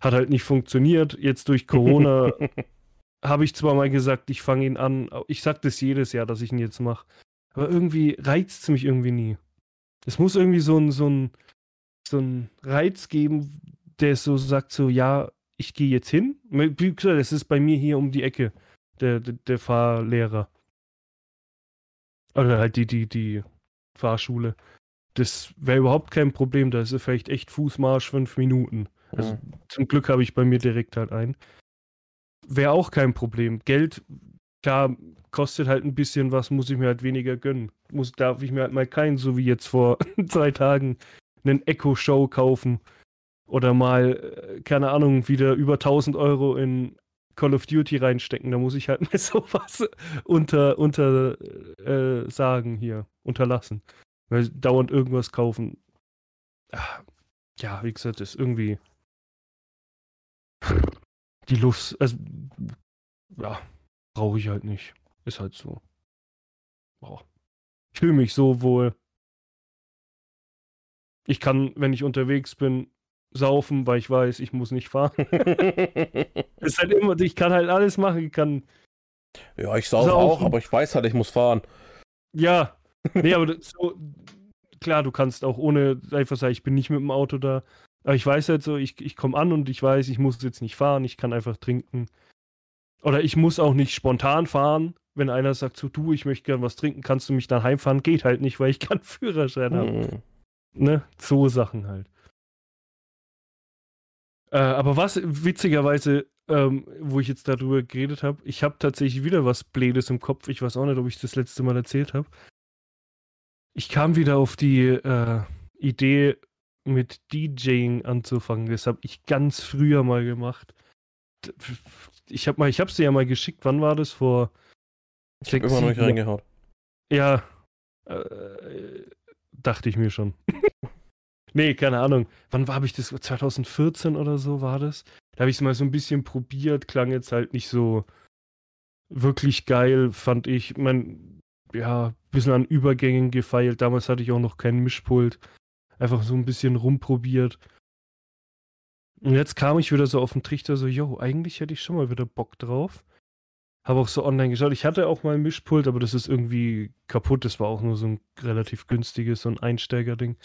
Hat halt nicht funktioniert. Jetzt durch Corona habe ich zwar mal gesagt, ich fange ihn an. Ich sage das jedes Jahr, dass ich ihn jetzt mache. Aber irgendwie reizt es mich irgendwie nie. Es muss irgendwie so ein, so ein, so ein Reiz geben, der so sagt, so, ja, ich gehe jetzt hin. Wie gesagt, es ist bei mir hier um die Ecke, der, der, der Fahrlehrer. Oder halt die, die, die Fahrschule. Das wäre überhaupt kein Problem. Da ist vielleicht echt Fußmarsch fünf Minuten. Also mhm. zum Glück habe ich bei mir direkt halt einen. Wäre auch kein Problem. Geld, klar, kostet halt ein bisschen was, muss ich mir halt weniger gönnen. Muss, darf ich mir halt mal keinen, so wie jetzt vor zwei Tagen, einen Echo-Show kaufen. Oder mal, äh, keine Ahnung, wieder über 1000 Euro in Call of Duty reinstecken. Da muss ich halt mal sowas unter, unter äh, sagen hier, unterlassen. Weil dauernd irgendwas kaufen. Ah, ja, wie gesagt, ist irgendwie die Luft, also, ja, brauche ich halt nicht. Ist halt so. Boah. Ich fühle mich so wohl. Ich kann, wenn ich unterwegs bin, saufen, weil ich weiß, ich muss nicht fahren. ist halt immer, ich kann halt alles machen. Ich kann. Ja, ich saufe auch, aber ich weiß halt, ich muss fahren. Ja. Nee, aber so, klar, du kannst auch ohne einfach sagen, ich bin nicht mit dem Auto da. Aber ich weiß halt so, ich, ich komme an und ich weiß, ich muss jetzt nicht fahren, ich kann einfach trinken. Oder ich muss auch nicht spontan fahren. Wenn einer sagt, so du, ich möchte gern was trinken, kannst du mich dann heimfahren? Geht halt nicht, weil ich keinen Führerschein habe. Mhm. Ne? So Sachen halt. Äh, aber was witzigerweise, ähm, wo ich jetzt darüber geredet habe, ich habe tatsächlich wieder was Blödes im Kopf. Ich weiß auch nicht, ob ich das letzte Mal erzählt habe. Ich kam wieder auf die äh, Idee, mit DJing anzufangen. Das habe ich ganz früher mal gemacht. Ich habe mal, ich habe dir ja mal geschickt. Wann war das? Vor ich habe immer noch nicht reingehaut. Ja, äh, dachte ich mir schon. nee, keine Ahnung. Wann habe ich das? 2014 oder so war das? Da habe ich es mal so ein bisschen probiert. Klang jetzt halt nicht so wirklich geil, fand ich. Man, ja, ein bisschen an Übergängen gefeilt. Damals hatte ich auch noch kein Mischpult. Einfach so ein bisschen rumprobiert. Und jetzt kam ich wieder so auf den Trichter, so, yo, eigentlich hätte ich schon mal wieder Bock drauf. Habe auch so online geschaut. Ich hatte auch mal ein Mischpult, aber das ist irgendwie kaputt. Das war auch nur so ein relativ günstiges, so ein Einsteigerding.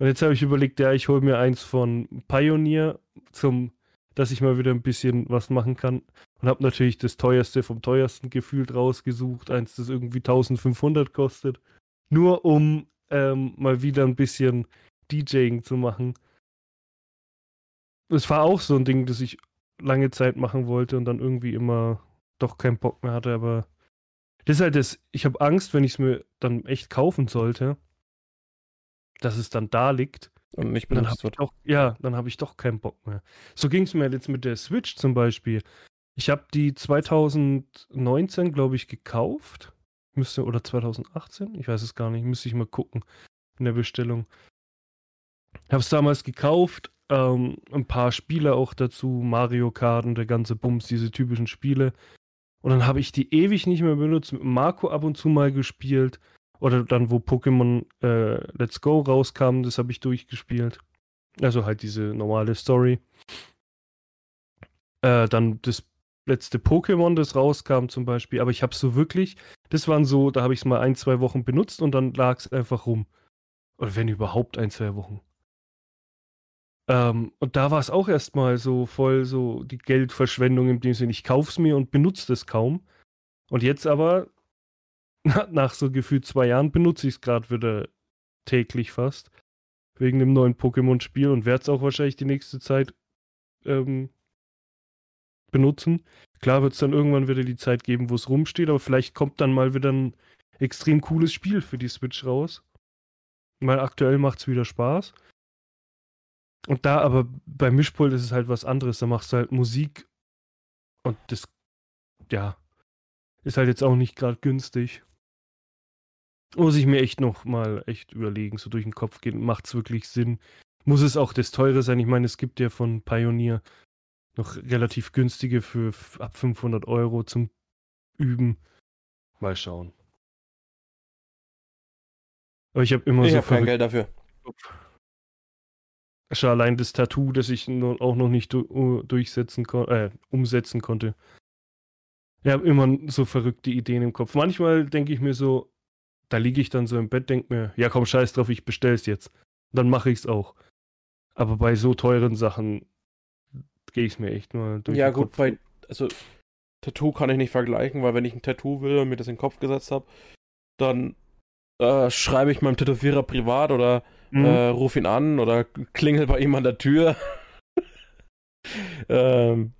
Und jetzt habe ich überlegt, ja, ich hole mir eins von Pioneer, zum, dass ich mal wieder ein bisschen was machen kann. Und habe natürlich das teuerste vom teuersten gefühlt rausgesucht. Eins, das irgendwie 1500 kostet. Nur um ähm, mal wieder ein bisschen DJing zu machen. Es war auch so ein Ding, das ich lange Zeit machen wollte und dann irgendwie immer doch keinen Bock mehr hatte, aber das ist halt das, ich habe Angst, wenn ich es mir dann echt kaufen sollte, dass es dann da liegt. Und nicht benutzt wird. Doch, ja, dann habe ich doch keinen Bock mehr. So ging es mir jetzt mit der Switch zum Beispiel. Ich habe die 2019, glaube ich, gekauft. Müsste, oder 2018? Ich weiß es gar nicht. Müsste ich mal gucken in der Bestellung. Ich habe es damals gekauft, ähm, ein paar Spiele auch dazu, Mario Kart und der ganze Bums, diese typischen Spiele. Und dann habe ich die ewig nicht mehr benutzt, mit Marco ab und zu mal gespielt. Oder dann, wo Pokémon äh, Let's Go rauskam, das habe ich durchgespielt. Also halt diese normale Story. Äh, dann das letzte Pokémon, das rauskam zum Beispiel. Aber ich habe so wirklich, das waren so, da habe ich es mal ein, zwei Wochen benutzt und dann lag es einfach rum. Oder wenn überhaupt ein, zwei Wochen. Ähm, und da war es auch erstmal so voll so die Geldverschwendung in dem Sinne, ich kauf's mir und benutze es kaum. Und jetzt aber, nach so gefühlt zwei Jahren, benutze ich es gerade wieder täglich fast. Wegen dem neuen Pokémon-Spiel und werde es auch wahrscheinlich die nächste Zeit ähm, benutzen. Klar wird es dann irgendwann wieder die Zeit geben, wo es rumsteht, aber vielleicht kommt dann mal wieder ein extrem cooles Spiel für die Switch raus. Weil aktuell macht es wieder Spaß. Und da aber beim Mischpult ist es halt was anderes. Da machst du halt Musik und das, ja, ist halt jetzt auch nicht gerade günstig. Muss ich mir echt noch mal echt überlegen, so durch den Kopf gehen, macht es wirklich Sinn? Muss es auch das teure sein? Ich meine, es gibt ja von Pioneer noch relativ günstige für ab 500 Euro zum Üben. Mal schauen. Aber ich habe immer ich so. Ich habe kein Geld dafür. Schon allein das Tattoo, das ich auch noch nicht durchsetzen äh, umsetzen konnte. Ich habe immer so verrückte Ideen im Kopf. Manchmal denke ich mir so, da liege ich dann so im Bett, denke mir, ja komm, scheiß drauf, ich bestell's jetzt. Dann mache ich's auch. Aber bei so teuren Sachen gehe ich mir echt mal durch. Ja, gut, Kopf. bei, also Tattoo kann ich nicht vergleichen, weil wenn ich ein Tattoo will und mir das in den Kopf gesetzt habe, dann äh, schreibe ich meinem Tätowierer privat oder mhm. äh, ruf ihn an oder klingel bei ihm an der Tür. ähm,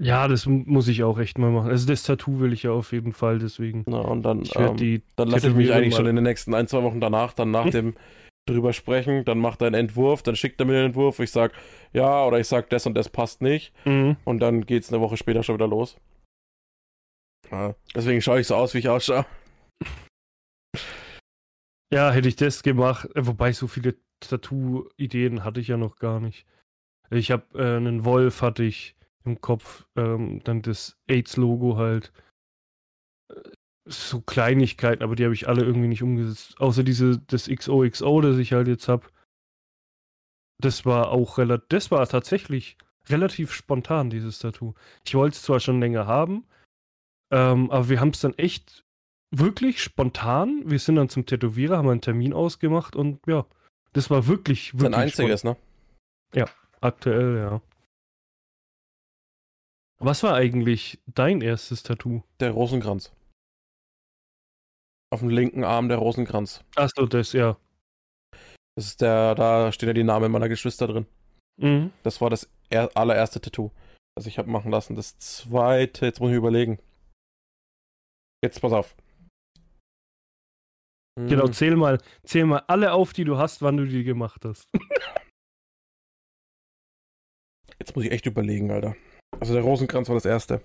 ja, das muss ich auch echt mal machen. Also das Tattoo will ich ja auf jeden Fall, deswegen. Na, und dann, ähm, dann lasse ich mich eigentlich schon in den nächsten ein, zwei Wochen danach, dann nach dem drüber sprechen, dann macht er einen Entwurf, dann schickt er mir den Entwurf, ich sag ja oder ich sag das und das passt nicht mhm. und dann geht's eine Woche später schon wieder los. Ja, deswegen schaue ich so aus, wie ich ausschaue. Ja, hätte ich das gemacht, äh, wobei so viele Tattoo-Ideen hatte ich ja noch gar nicht. Ich habe äh, einen Wolf hatte ich im Kopf, ähm, dann das AIDS-Logo halt. So Kleinigkeiten, aber die habe ich alle irgendwie nicht umgesetzt. Außer diese, das XOXO, das ich halt jetzt habe. das war auch relativ, das war tatsächlich relativ spontan, dieses Tattoo. Ich wollte es zwar schon länger haben, ähm, aber wir haben es dann echt wirklich spontan. Wir sind dann zum Tätowierer, haben einen Termin ausgemacht und ja, das war wirklich, wirklich. Sein einziges, ne? Aktuell, ja. Was war eigentlich dein erstes Tattoo? Der Rosenkranz. Auf dem linken Arm der Rosenkranz. Achso, das, ja. Das ist der, da stehen ja die Namen meiner Geschwister drin. Mhm. Das war das er allererste Tattoo, das ich habe machen lassen. Das zweite, jetzt muss ich überlegen. Jetzt pass auf. Genau, Hm, zähl mal, zähl mal alle auf, die du hast, wann du die gemacht hast. Jetzt muss ich echt überlegen, Alter. Also der Rosenkranz war das erste.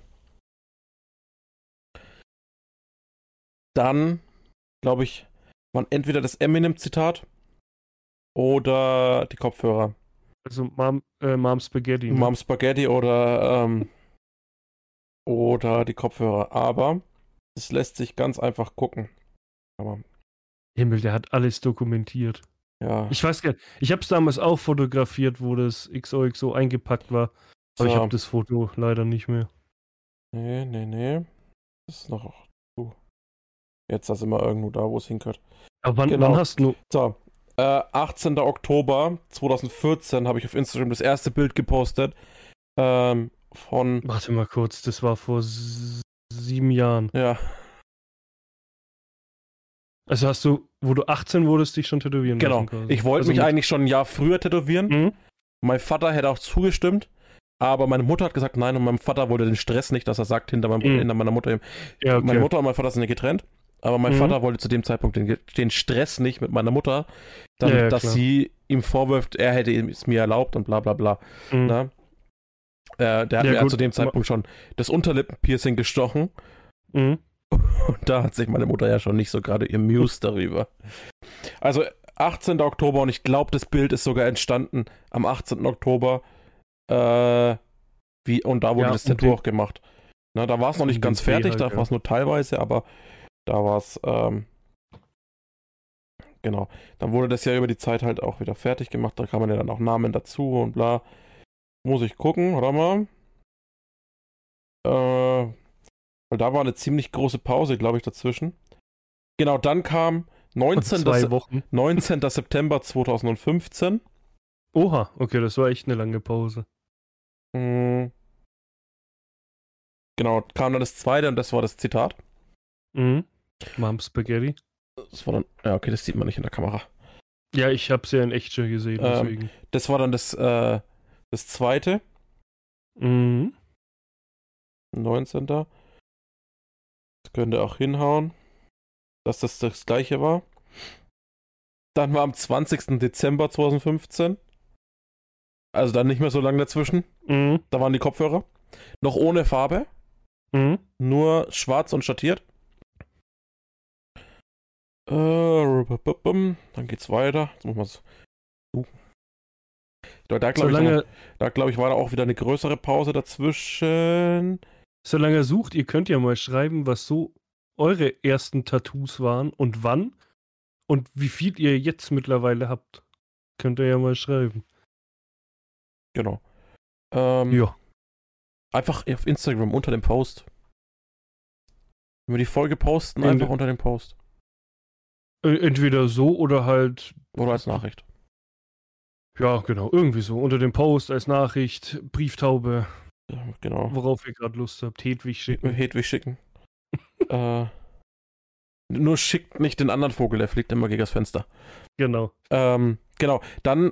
Dann, glaube ich, waren entweder das Eminem-Zitat oder die Kopfhörer. Also Mom, äh, Mom Spaghetti. Ne? Mom Spaghetti oder, ähm, oder die Kopfhörer. Aber es lässt sich ganz einfach gucken. Aber Himmel, der hat alles dokumentiert. ja. Ich weiß gar nicht, ich habe es damals auch fotografiert, wo das XOXO eingepackt war. Aber ich So. habe das Foto leider nicht mehr. Nee, nee, nee. Das ist noch. Jetzt ist immer irgendwo da, wo es hingehört. Aber wann, Genau. wann hast du. So, äh, 18. Oktober 2014 habe ich auf Instagram das erste Bild gepostet. Ähm, von, Warte mal kurz, das war vor sieben Jahren. ja, Also hast du, wo du 18 wurdest, dich schon tätowieren genau. lassen quasi. Ich wollte also mich mit- eigentlich schon ein Jahr früher tätowieren. Mhm. Mein Vater hätte auch zugestimmt. Aber meine Mutter hat gesagt nein und mein Vater wollte den Stress nicht, dass er sagt, hinter, meinem, Mhm. hinter meiner Mutter. Ja, okay. Meine Mutter und mein Vater sind ja getrennt. Aber mein Mhm. Vater wollte zu dem Zeitpunkt den, den Stress nicht mit meiner Mutter, dann, Ja, ja, dass sie ihm vorwirft, er hätte es mir erlaubt und bla bla bla. Mhm. Ne? Äh, der hat Ja, mir zu dem Zeitpunkt schon das Unterlippenpiercing gestochen. Mhm. Und da hat sich meine Mutter ja schon nicht so gerade amused darüber. Also 18. Oktober und ich glaube, das Bild ist sogar entstanden am 18. Oktober. Äh, wie, und da wurde Ja, das Tattoo auch gemacht. Na, da war es noch nicht ganz fertig, halt, da ja. war es nur teilweise, aber da war es, ähm, genau. Dann wurde das ja über die Zeit halt auch wieder fertig gemacht, da kann man ja dann auch Namen dazu und bla. Muss ich gucken, warte mal. Äh, weil da war eine ziemlich große Pause, glaube ich, dazwischen. Genau, dann kam 19. Zwei Se- Wochen. 19. September 2015. Oha, okay, das war echt eine lange Pause. Mm. Genau, kam dann das zweite und das war das Zitat. Mhm. Mom Spaghetti. Das war dann, ja, okay, das sieht man nicht in der Kamera. Ja, ich hab's ja in echt schon gesehen, Ähm, deswegen. Das war dann das, äh, das zweite, Mhm. 19. Das könnte auch hinhauen, dass das das gleiche war. Dann war am 20. Dezember 2015. Also dann nicht mehr so lange dazwischen. Mhm. Da waren die Kopfhörer. Noch ohne Farbe, Mhm. nur schwarz und schattiert. Äh, dann geht's weiter. Jetzt muss man's. Uh. Da, da glaube ich, Solange, da, glaub ich, war da auch wieder eine größere Pause dazwischen. solange ihr sucht, ihr könnt ja mal schreiben, was so eure ersten Tattoos waren und wann und wie viel ihr jetzt mittlerweile habt. Könnt ihr ja mal schreiben. Genau. Ähm, Ja. Einfach auf Instagram unter dem Post. Wenn wir die Folge posten, In- einfach unter dem Post. Äh, Entweder so oder halt, Oder als Nachricht. ja, genau, irgendwie so. Unter dem Post als Nachricht, Brieftaube, Ja, Genau. worauf ihr gerade Lust habt. Hedwig schicken. Hedwig schicken. äh, nur schickt nicht den anderen Vogel, der fliegt immer gegen das Fenster. Genau. Ähm, genau. Dann,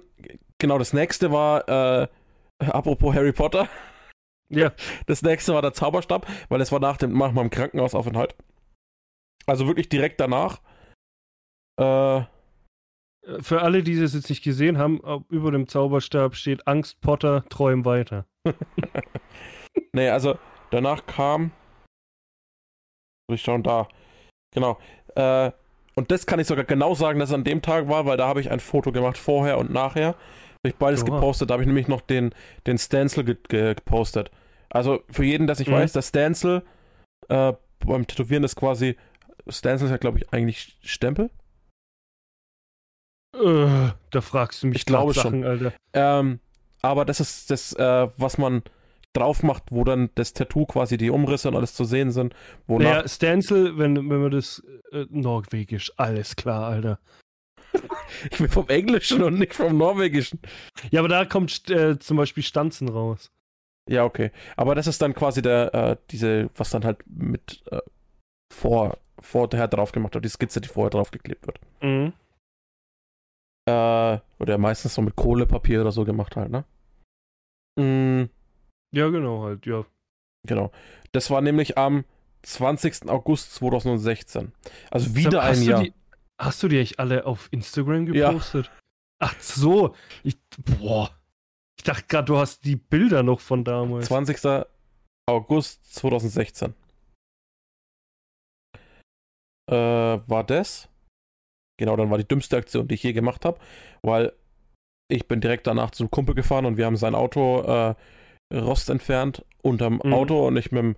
genau, das nächste war, äh, apropos Harry Potter, Ja, das nächste war der Zauberstab, weil es war nach, dem, nach meinem Krankenhausaufenthalt. Also wirklich direkt danach. Äh, für alle, die das jetzt nicht gesehen haben, ab- über dem Zauberstab steht Angst Potter, träum weiter. nee, also danach kam. Ich schauen, da. Genau. Äh, und das kann ich sogar genau sagen, dass es an dem Tag war, weil da habe ich ein Foto gemacht, vorher und nachher. Habe ich beides Oha. gepostet. Da habe ich nämlich noch den, den Stencil ge ge gepostet. Also für jeden, der es nicht Mhm. weiß, der Stencil äh, beim Tätowieren ist quasi. Stencil ist ja, glaube ich, eigentlich Stempel. Äh, da fragst du mich Ich glaube Sachen, Alter. Ähm, aber das ist das, äh, was man drauf macht, wo dann das Tattoo quasi die Umrisse und alles zu sehen sind. Wonach Naja, Stencil, wenn, wenn man das äh, Norwegisch, alles klar, Alter. ich bin vom Englischen und nicht vom Norwegischen. Ja, aber da kommt äh, zum Beispiel Stanzen raus. Ja, okay. Aber das ist dann quasi der, äh, diese, was dann halt mit äh, vor, vorher drauf gemacht wird, die Skizze, die vorher draufgeklebt wird. Mhm. Äh, oder meistens so mit Kohlepapier oder so gemacht halt, ne? Mm, Ja, genau, halt, ja. genau. Das war nämlich am 20. August 2016. Also wieder ein hast Jahr. Du die, hast du die echt alle auf Instagram Ja. gepostet? Ach so. Ich, boah. Ich dachte gerade, du hast die Bilder noch von damals. 20. August 2016. Äh, war das? Genau, dann war die dümmste Aktion, die ich je gemacht habe, weil ich bin direkt danach zum Kumpel gefahren und wir haben sein Auto äh, Rost entfernt unterm Mhm. Auto und ich mit, dem-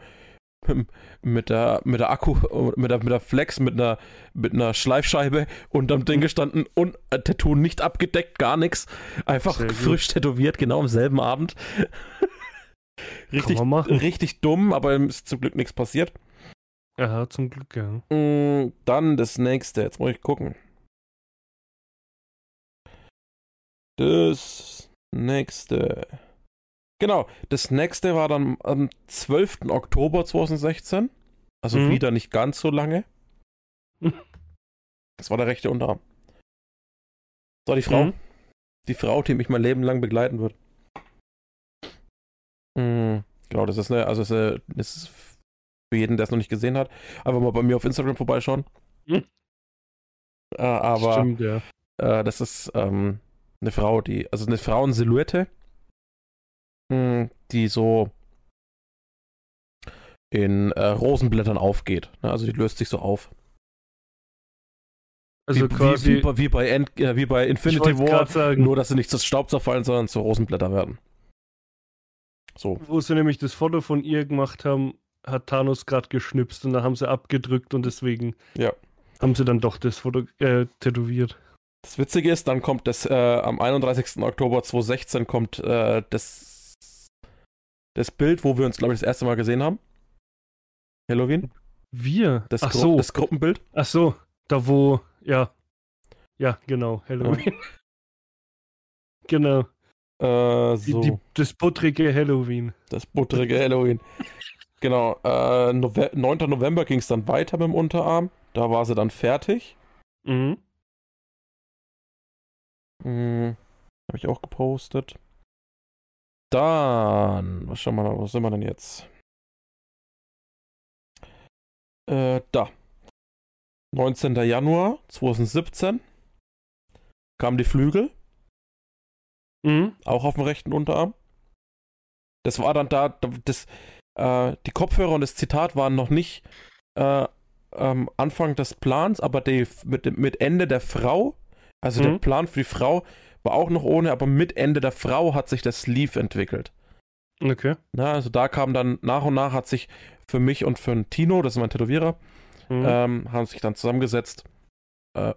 mit, der mit der Akku mit der mit der Flex mit einer mit einer Schleifscheibe unterm Ding Mhm. gestanden und äh, Tattoo nicht abgedeckt, gar nichts, einfach Sehr gut. frisch tätowiert, genau am selben Abend. richtig richtig dumm, aber ist zum Glück nichts passiert. Ja, zum Glück, ja. Mm, Dann das nächste. Jetzt muss ich gucken. Das nächste. Genau, das nächste war dann am 12. Oktober 2016. Also Mhm. wieder nicht ganz so lange. Das war der rechte Unterarm. War die Frau. Mhm. Die Frau, die mich mein Leben lang begleiten wird. Mm, Genau, das ist eine, also das ist, eine, das ist für jeden, der es noch nicht gesehen hat, einfach mal bei mir auf Instagram vorbeischauen. Mhm. Äh, aber Stimmt, ja. äh, das ist ähm, eine Frau, die, also eine Frauensilhouette, mh, die so in äh, Rosenblättern aufgeht. Ne? Also die löst sich so auf. Also wie, quasi. wie, wie, bei- wie, bei End, äh, wie bei Infinity War, sagen, nur dass sie nicht zu Staub zerfallen, sondern zu Rosenblätter werden. So. wo sie nämlich das Foto von ihr gemacht haben, hat Thanos gerade geschnipst und da haben sie abgedrückt und deswegen Ja. haben sie dann doch das Foto äh, tätowiert. Das Witzige ist, dann kommt das äh, am 31. Oktober 2016 kommt äh, das, das Bild, wo wir uns, glaube ich, das erste Mal gesehen haben. Halloween. Wir? Das, Ach Gru so, das Gruppenbild. ach so, da wo, ja. Ja, genau, Halloween. genau, Äh, die, so, die, das buttrige Halloween. das butterige Halloween. genau. Äh, Nove 9. November ging es dann weiter mit dem Unterarm. Da war sie dann fertig. Mhm. Mhm. Habe ich auch gepostet. Dann, was schauen wir mal, wo sind wir denn jetzt? Äh, da. 19. Januar 2017 kamen die Flügel, Mhm. auch auf dem rechten Unterarm. Das war dann da, das, äh, die Kopfhörer und das Zitat waren noch nicht äh, ähm, Anfang des Plans, aber die, mit, mit Ende der Frau, also der Mhm. Plan für die Frau war auch noch ohne, aber mit Ende der Frau hat sich das Sleeve entwickelt. Okay. Na, also da kam dann nach und nach hat sich für mich und für einen Tino, das ist mein Tätowierer, Mhm. ähm, haben sich dann zusammengesetzt, äh,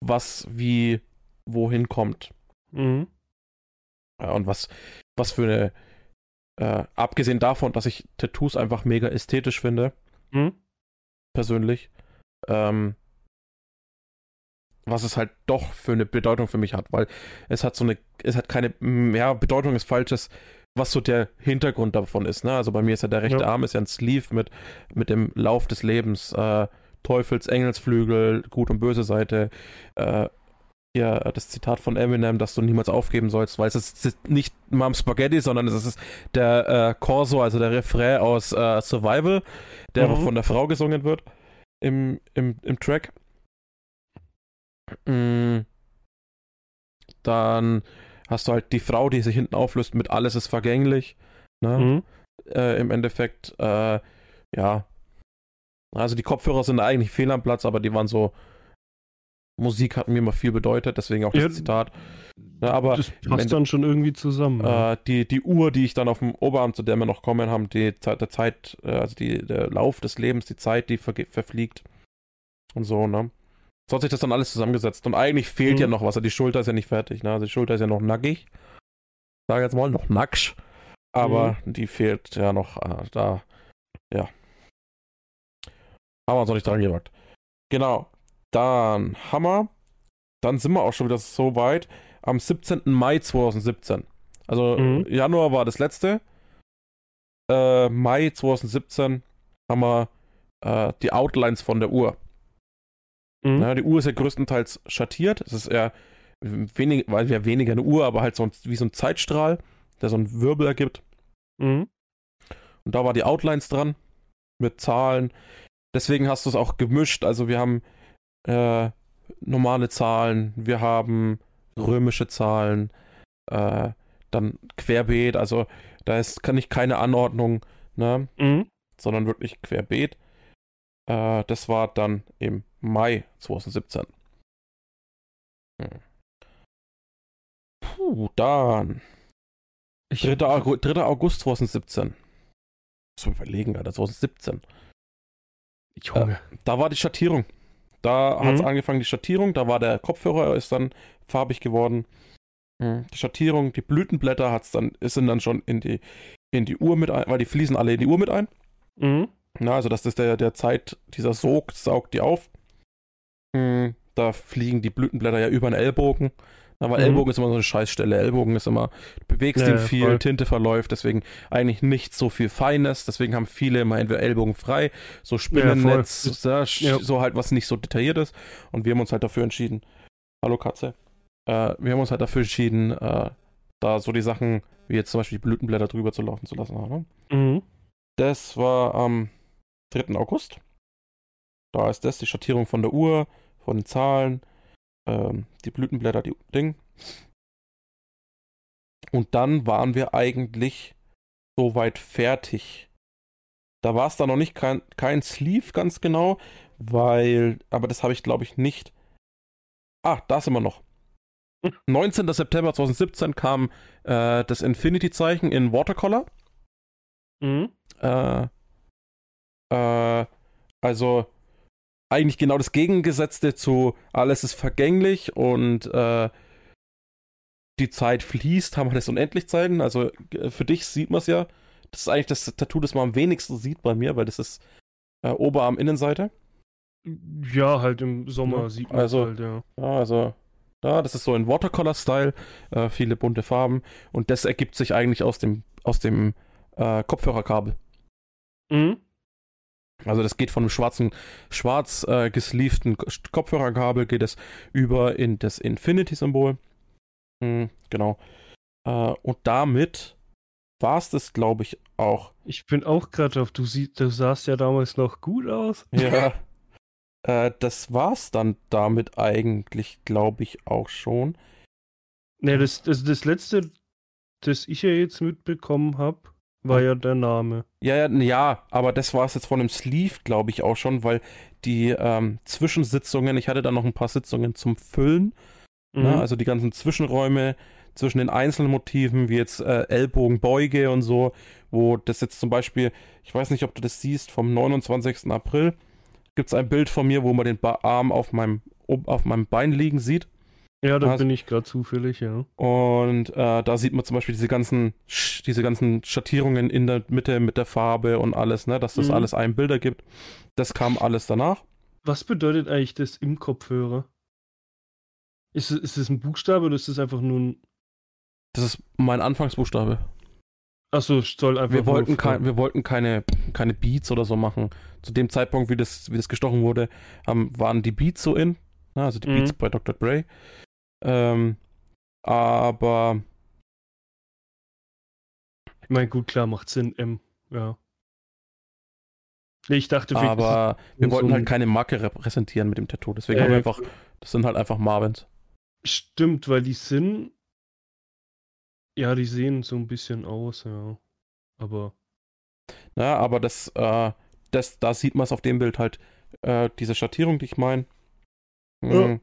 was wie wohin kommt. Mhm. Ja, und was, was für eine, äh, abgesehen davon, dass ich Tattoos einfach mega ästhetisch finde, Mhm. persönlich, ähm, was es halt doch für eine Bedeutung für mich hat, weil es hat so eine, es hat keine, ja, Bedeutung ist falsches, was so der Hintergrund davon ist, ne? Also bei mir ist ja der rechte Ja. Arm ist ja ein Sleeve mit, mit dem Lauf des Lebens, äh, Teufels, Engelsflügel, Gut und Böse Seite, äh, ja, das Zitat von Eminem, dass du niemals aufgeben sollst, weil es ist, es ist nicht Mom Spaghetti, sondern es ist der äh, Corso, also der Refrain aus äh, Survival, der Mhm. von der Frau gesungen wird im, im, im Track. Mm. Dann hast du halt die Frau, die sich hinten auflöst mit Alles ist vergänglich. Ne? Mhm. Äh, Im Endeffekt, äh, ja. Also die Kopfhörer sind eigentlich fehl am Platz, aber die waren so. Musik hat mir immer viel bedeutet, deswegen auch das Ja, Zitat. Ne, aber das passt Ende- dann schon irgendwie zusammen. ja. äh, die, die Uhr, die ich dann auf dem Oberarm, zu der wir noch kommen, haben, die Zeit, der Zeit, äh, also die, der Lauf des Lebens, die Zeit, die verfliegt und so, ne? So hat sich das dann alles zusammengesetzt. Und eigentlich fehlt Mhm. ja noch was. Die Schulter ist ja nicht fertig. Ne? Also die Schulter ist ja noch nackig. Sag jetzt mal, noch nacksch. Aber die fehlt ja noch äh, da. Ja. Haben wir uns noch nicht dran gewagt. Genau. Dann Hammer. Dann sind wir auch schon wieder so weit. Am 17. Mai 2017. Also Mhm. Januar war das letzte. Äh, Mai 2017 haben wir äh, die Outlines von der Uhr. Mhm. Ja, die Uhr ist ja größtenteils schattiert. Es ist eher wenig, weil wir weniger eine Uhr, aber halt so ein, wie so ein Zeitstrahl, der so einen Wirbel ergibt. Mhm. Und da war die Outlines dran mit Zahlen. Deswegen hast du es auch gemischt. Also wir haben äh, normale Zahlen, wir haben römische Zahlen, äh, dann querbeet. Also da ist kann ich keine Anordnung, ne, Mhm. sondern wirklich querbeet. Äh, das war dann im Mai 2017. Hm. Puh, dann Ich, 3. August, 3. August 2017. So überlegen, Alter, 2017. Junge. Da war die Schattierung. Da hat es Mhm. angefangen, die Schattierung. Da war der Kopfhörer, ist dann farbig geworden. Mhm. Die Schattierung, die Blütenblätter hat's dann, sind dann schon in die, in die Uhr mit ein, weil die fließen alle in die Uhr mit ein. Mhm. Na, also das ist der, der Zeit, dieser Sog saugt die auf. Mhm. Da fliegen die Blütenblätter ja über den Ellbogen. Na, weil Mhm. Ellbogen ist immer so eine Scheißstelle. Ellbogen ist immer, du bewegst Ja, ihn viel, voll. Tinte verläuft, deswegen eigentlich nicht so viel Feines. Deswegen haben viele immer entweder Ellbogen frei, so Spinnennetz, ja, Ja. so halt was nicht so detailliert ist. Und wir haben uns halt dafür entschieden, hallo Katze, äh, wir haben uns halt dafür entschieden, äh, da so die Sachen, wie jetzt zum Beispiel die Blütenblätter drüber zu laufen zu lassen. Ne? Mhm. Das war am 3. August. Da ist das die Schattierung von der Uhr, von den Zahlen, ähm, die Blütenblätter, die Ding. Und dann waren wir eigentlich soweit fertig. Da war es dann noch nicht kein, kein Sleeve ganz genau, weil, aber das habe ich glaube ich nicht. Ah, da sind wir noch. 19. September 2017 kam äh, das Infinity-Zeichen in Watercolor. Mhm. Äh, äh, also eigentlich genau das Gegengesetzte zu alles ist vergänglich und äh, die Zeit fließt, haben wir das Unendlichzeiten. Also äh, für dich sieht man es ja. Das ist eigentlich das Tattoo, das man am wenigsten sieht bei mir, weil das ist äh, Oberarm Innenseite. Ja, halt im Sommer Ja, sieht man also- halt, ja. Ja, also ja, das ist so in Watercolor-Style, äh, viele bunte Farben und das ergibt sich eigentlich aus dem aus dem äh, Kopfhörerkabel. Mhm. Also das geht von einem schwarzen, schwarz äh, gesleevten K- Kopfhörerkabel geht es über in das Infinity-Symbol. Hm, genau. Äh, und damit war es das, glaube ich, auch. Ich bin auch gerade auf, du, sie, du sahst ja damals noch gut aus. Ja. äh, das war's dann damit eigentlich, glaube ich, auch schon. Ne, das, das, das letzte, das ich ja jetzt mitbekommen habe, war ja der Name. Ja, ja, ja, aber das war es jetzt von dem Sleeve, glaube ich, auch schon, weil die ähm, Zwischensitzungen, ich hatte da noch ein paar Sitzungen zum Füllen, Mhm. Ne? Also die ganzen Zwischenräume zwischen den einzelnen Motiven, wie jetzt äh, Ellbogenbeuge und so, wo das jetzt zum Beispiel, ich weiß nicht, ob du das siehst, vom 29. April gibt es ein Bild von mir, wo man den Arm auf meinem, auf meinem Bein liegen sieht. Ja, da also- bin ich gerade zufällig, ja. Und äh, da sieht man zum Beispiel diese ganzen, diese ganzen Schattierungen in der Mitte mit der Farbe und alles, ne? dass das Mhm. alles ein Bilder gibt. Das kam alles danach. Was bedeutet eigentlich das im Kopfhörer? Ist, ist es ein Buchstabe oder ist es einfach nur ein. Das ist mein Anfangsbuchstabe. Achso, soll einfach Wir wollten, kein, wir wollten keine, keine Beats oder so machen. Zu dem Zeitpunkt, wie das, wie das gestochen wurde, haben, waren die Beats so in. ne, Also die Mhm. Beats bei Dr. Dre. Ähm, aber Ich meine, gut, klar, macht Sinn, M, ja. Ich dachte, aber wir so wollten ein- halt keine Marke repräsentieren mit dem Tattoo. Deswegen Äh, haben wir einfach, das sind halt einfach Marvins. stimmt, weil die sind. Ja, die sehen so ein bisschen aus, ja. Aber. Ja, aber das, äh, das, da sieht man es auf dem Bild halt, äh, diese Schattierung, die ich meine. Ja.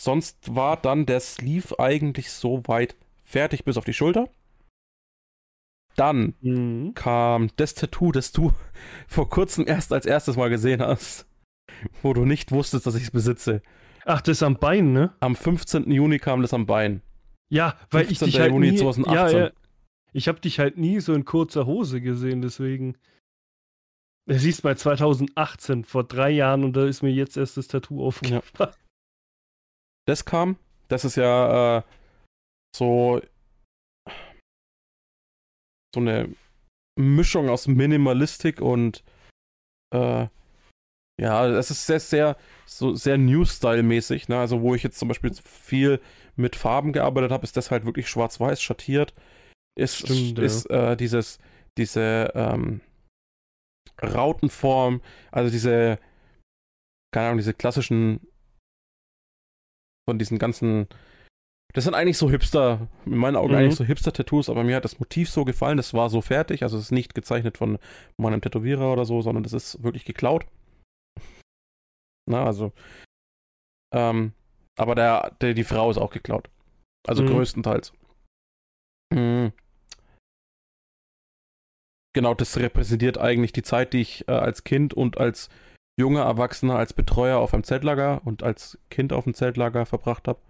Sonst war dann der Sleeve eigentlich so weit fertig bis auf die Schulter. Dann Mhm. kam das Tattoo, das du vor kurzem erst als erstes Mal gesehen hast, wo du nicht wusstest, dass ich es besitze. Ach, das am Bein, ne? Am 15. Juni kam das am Bein. Ja, weil ich 15. dich halt Juni nie, 2018. Ja, ja, ich habe dich halt nie so in kurzer Hose gesehen, deswegen. Du siehst bei 2018, vor drei Jahren, und da ist mir jetzt erst das Tattoo aufgefallen. Das kam. Das ist ja äh, so so eine Mischung aus Minimalistik und äh, ja, das ist sehr, sehr, so sehr New-Style-mäßig, ne? Also wo ich jetzt zum Beispiel viel mit Farben gearbeitet habe, ist das halt wirklich schwarz-weiß schattiert. Ist, Stimmt, ist äh, dieses, diese ähm, Rautenform, also diese, keine Ahnung, diese klassischen von diesen ganzen das sind eigentlich so Hipster, in meinen Augen Mhm. eigentlich so Hipster-Tattoos, aber mir hat das Motiv so gefallen, das war so fertig, also es ist nicht gezeichnet von meinem Tätowierer oder so, sondern das ist wirklich geklaut. Na, also. Ähm, aber der, der, die Frau ist auch geklaut. Also Mhm. größtenteils. Mhm. Genau, das repräsentiert eigentlich die Zeit, die ich äh, als Kind und als junger Erwachsener, als Betreuer auf einem Zeltlager und als Kind auf dem Zeltlager verbracht habe.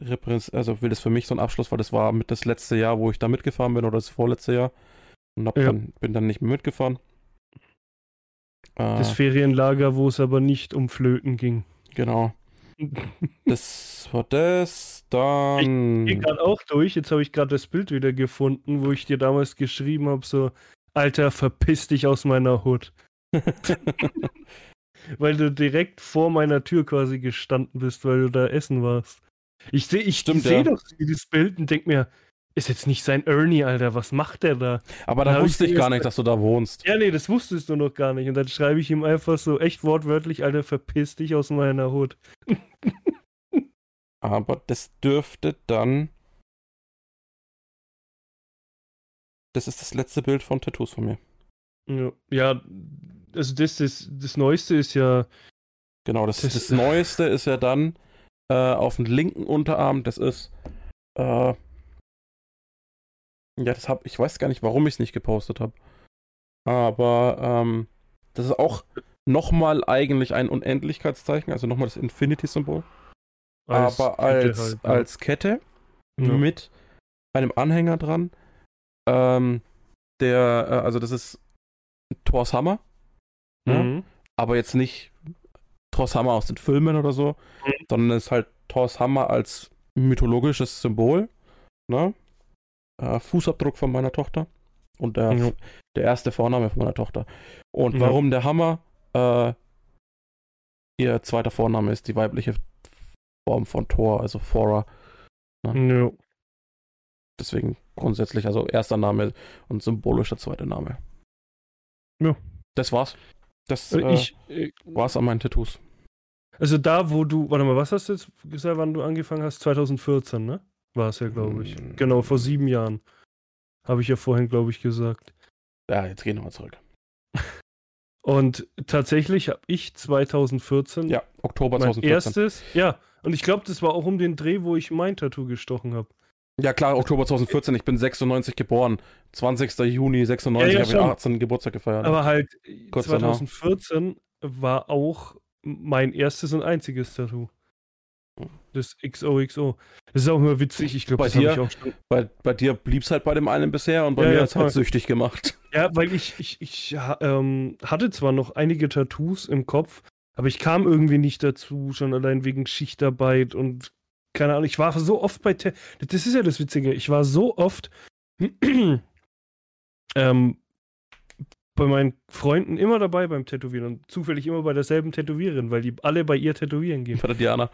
Also will das für mich so ein Abschluss, weil das war mit das letzte Jahr, wo ich da mitgefahren bin oder das vorletzte Jahr. Und Ja. dann, bin dann nicht mehr mitgefahren. Äh, Das Ferienlager, wo es aber nicht um Flöten ging. genau. Das war das. Dann. Ich gehe gerade auch durch. Jetzt habe ich gerade das Bild wieder gefunden, wo ich dir damals geschrieben habe: so, Alter, verpiss dich aus meiner Hut. Weil du direkt vor meiner Tür quasi gestanden bist, weil du da essen warst. Ich sehe ich Stimmt, seh ja. doch dieses Bild und denk mir, ist jetzt nicht sein Ernie, Alter, was macht der da? Aber Da wusste ich gar nicht, dass du da wohnst. Ja, nee, das wusstest du noch gar nicht. Und dann schreibe ich ihm einfach so echt wortwörtlich, Alter, verpiss dich aus meiner Hut. Aber das dürfte dann. Das ist das letzte Bild von Tattoos von mir. Ja, ja also das, das, das Neueste ist ja, Genau, das, Das- das, Neueste ist ja dann äh, auf dem linken Unterarm. Das ist. Äh, ja, das hab ich weiß gar nicht, warum ich es nicht gepostet habe. Aber ähm, das ist auch nochmal eigentlich ein Unendlichkeitszeichen, also nochmal das Infinity-Symbol. aber als, Kette halt, ja. als Kette Ja. mit einem Anhänger dran. Ähm, der, äh, also das ist Thors Hammer, ja? Mhm. aber jetzt nicht Thors Hammer aus den Filmen oder so, Mhm. sondern es ist halt Thors Hammer als mythologisches Symbol. Ne? Äh, Fußabdruck von meiner Tochter und der, Ja. der erste Vorname von meiner Tochter. Und Ja. warum der Hammer äh, ihr zweiter Vorname ist, die weibliche Form von Thor, also Thora. Ja. Deswegen grundsätzlich, also erster Name und symbolischer zweiter Name. Ja. Das war's. Das Also äh, ich, äh, war's an meinen Tattoos. also da, wo du, warte mal, was hast du jetzt gesagt, wann du angefangen hast? 2014, ne? War es ja, glaube ich. Mm. Genau, vor sieben Jahren. Habe ich ja vorhin, glaube ich, gesagt. Ja, jetzt gehen wir mal zurück. Und tatsächlich habe ich 2014 Ja, Oktober mein 2014. erstes, ja, und ich glaube, das war auch um den Dreh, wo ich mein Tattoo gestochen habe. Ja, klar, Oktober 2014. Ich bin 96 geboren. 20. Juni 96 Ja, ja, habe ich schon. 18. Geburtstag gefeiert. Aber halt, Kurz danach. 2014 war auch mein erstes und einziges Tattoo. Das XOXO. Das ist auch immer witzig. Ich glaube, Bei dir? bei, bei dir blieb's halt bei dem einen bisher und bei Ja, mir ja, hat's halt voll. süchtig gemacht. Ja, weil ich, ich, ich ähm, hatte zwar noch einige Tattoos im Kopf, aber ich kam irgendwie nicht dazu, schon allein wegen Schichtarbeit und keine Ahnung. Ich war so oft bei. Ta das ist ja das Witzige. Ich war so oft ähm, bei meinen Freunden immer dabei beim Tätowieren und zufällig immer bei derselben Tätowiererin, weil die alle bei ihr tätowieren gehen. Bei der Diana.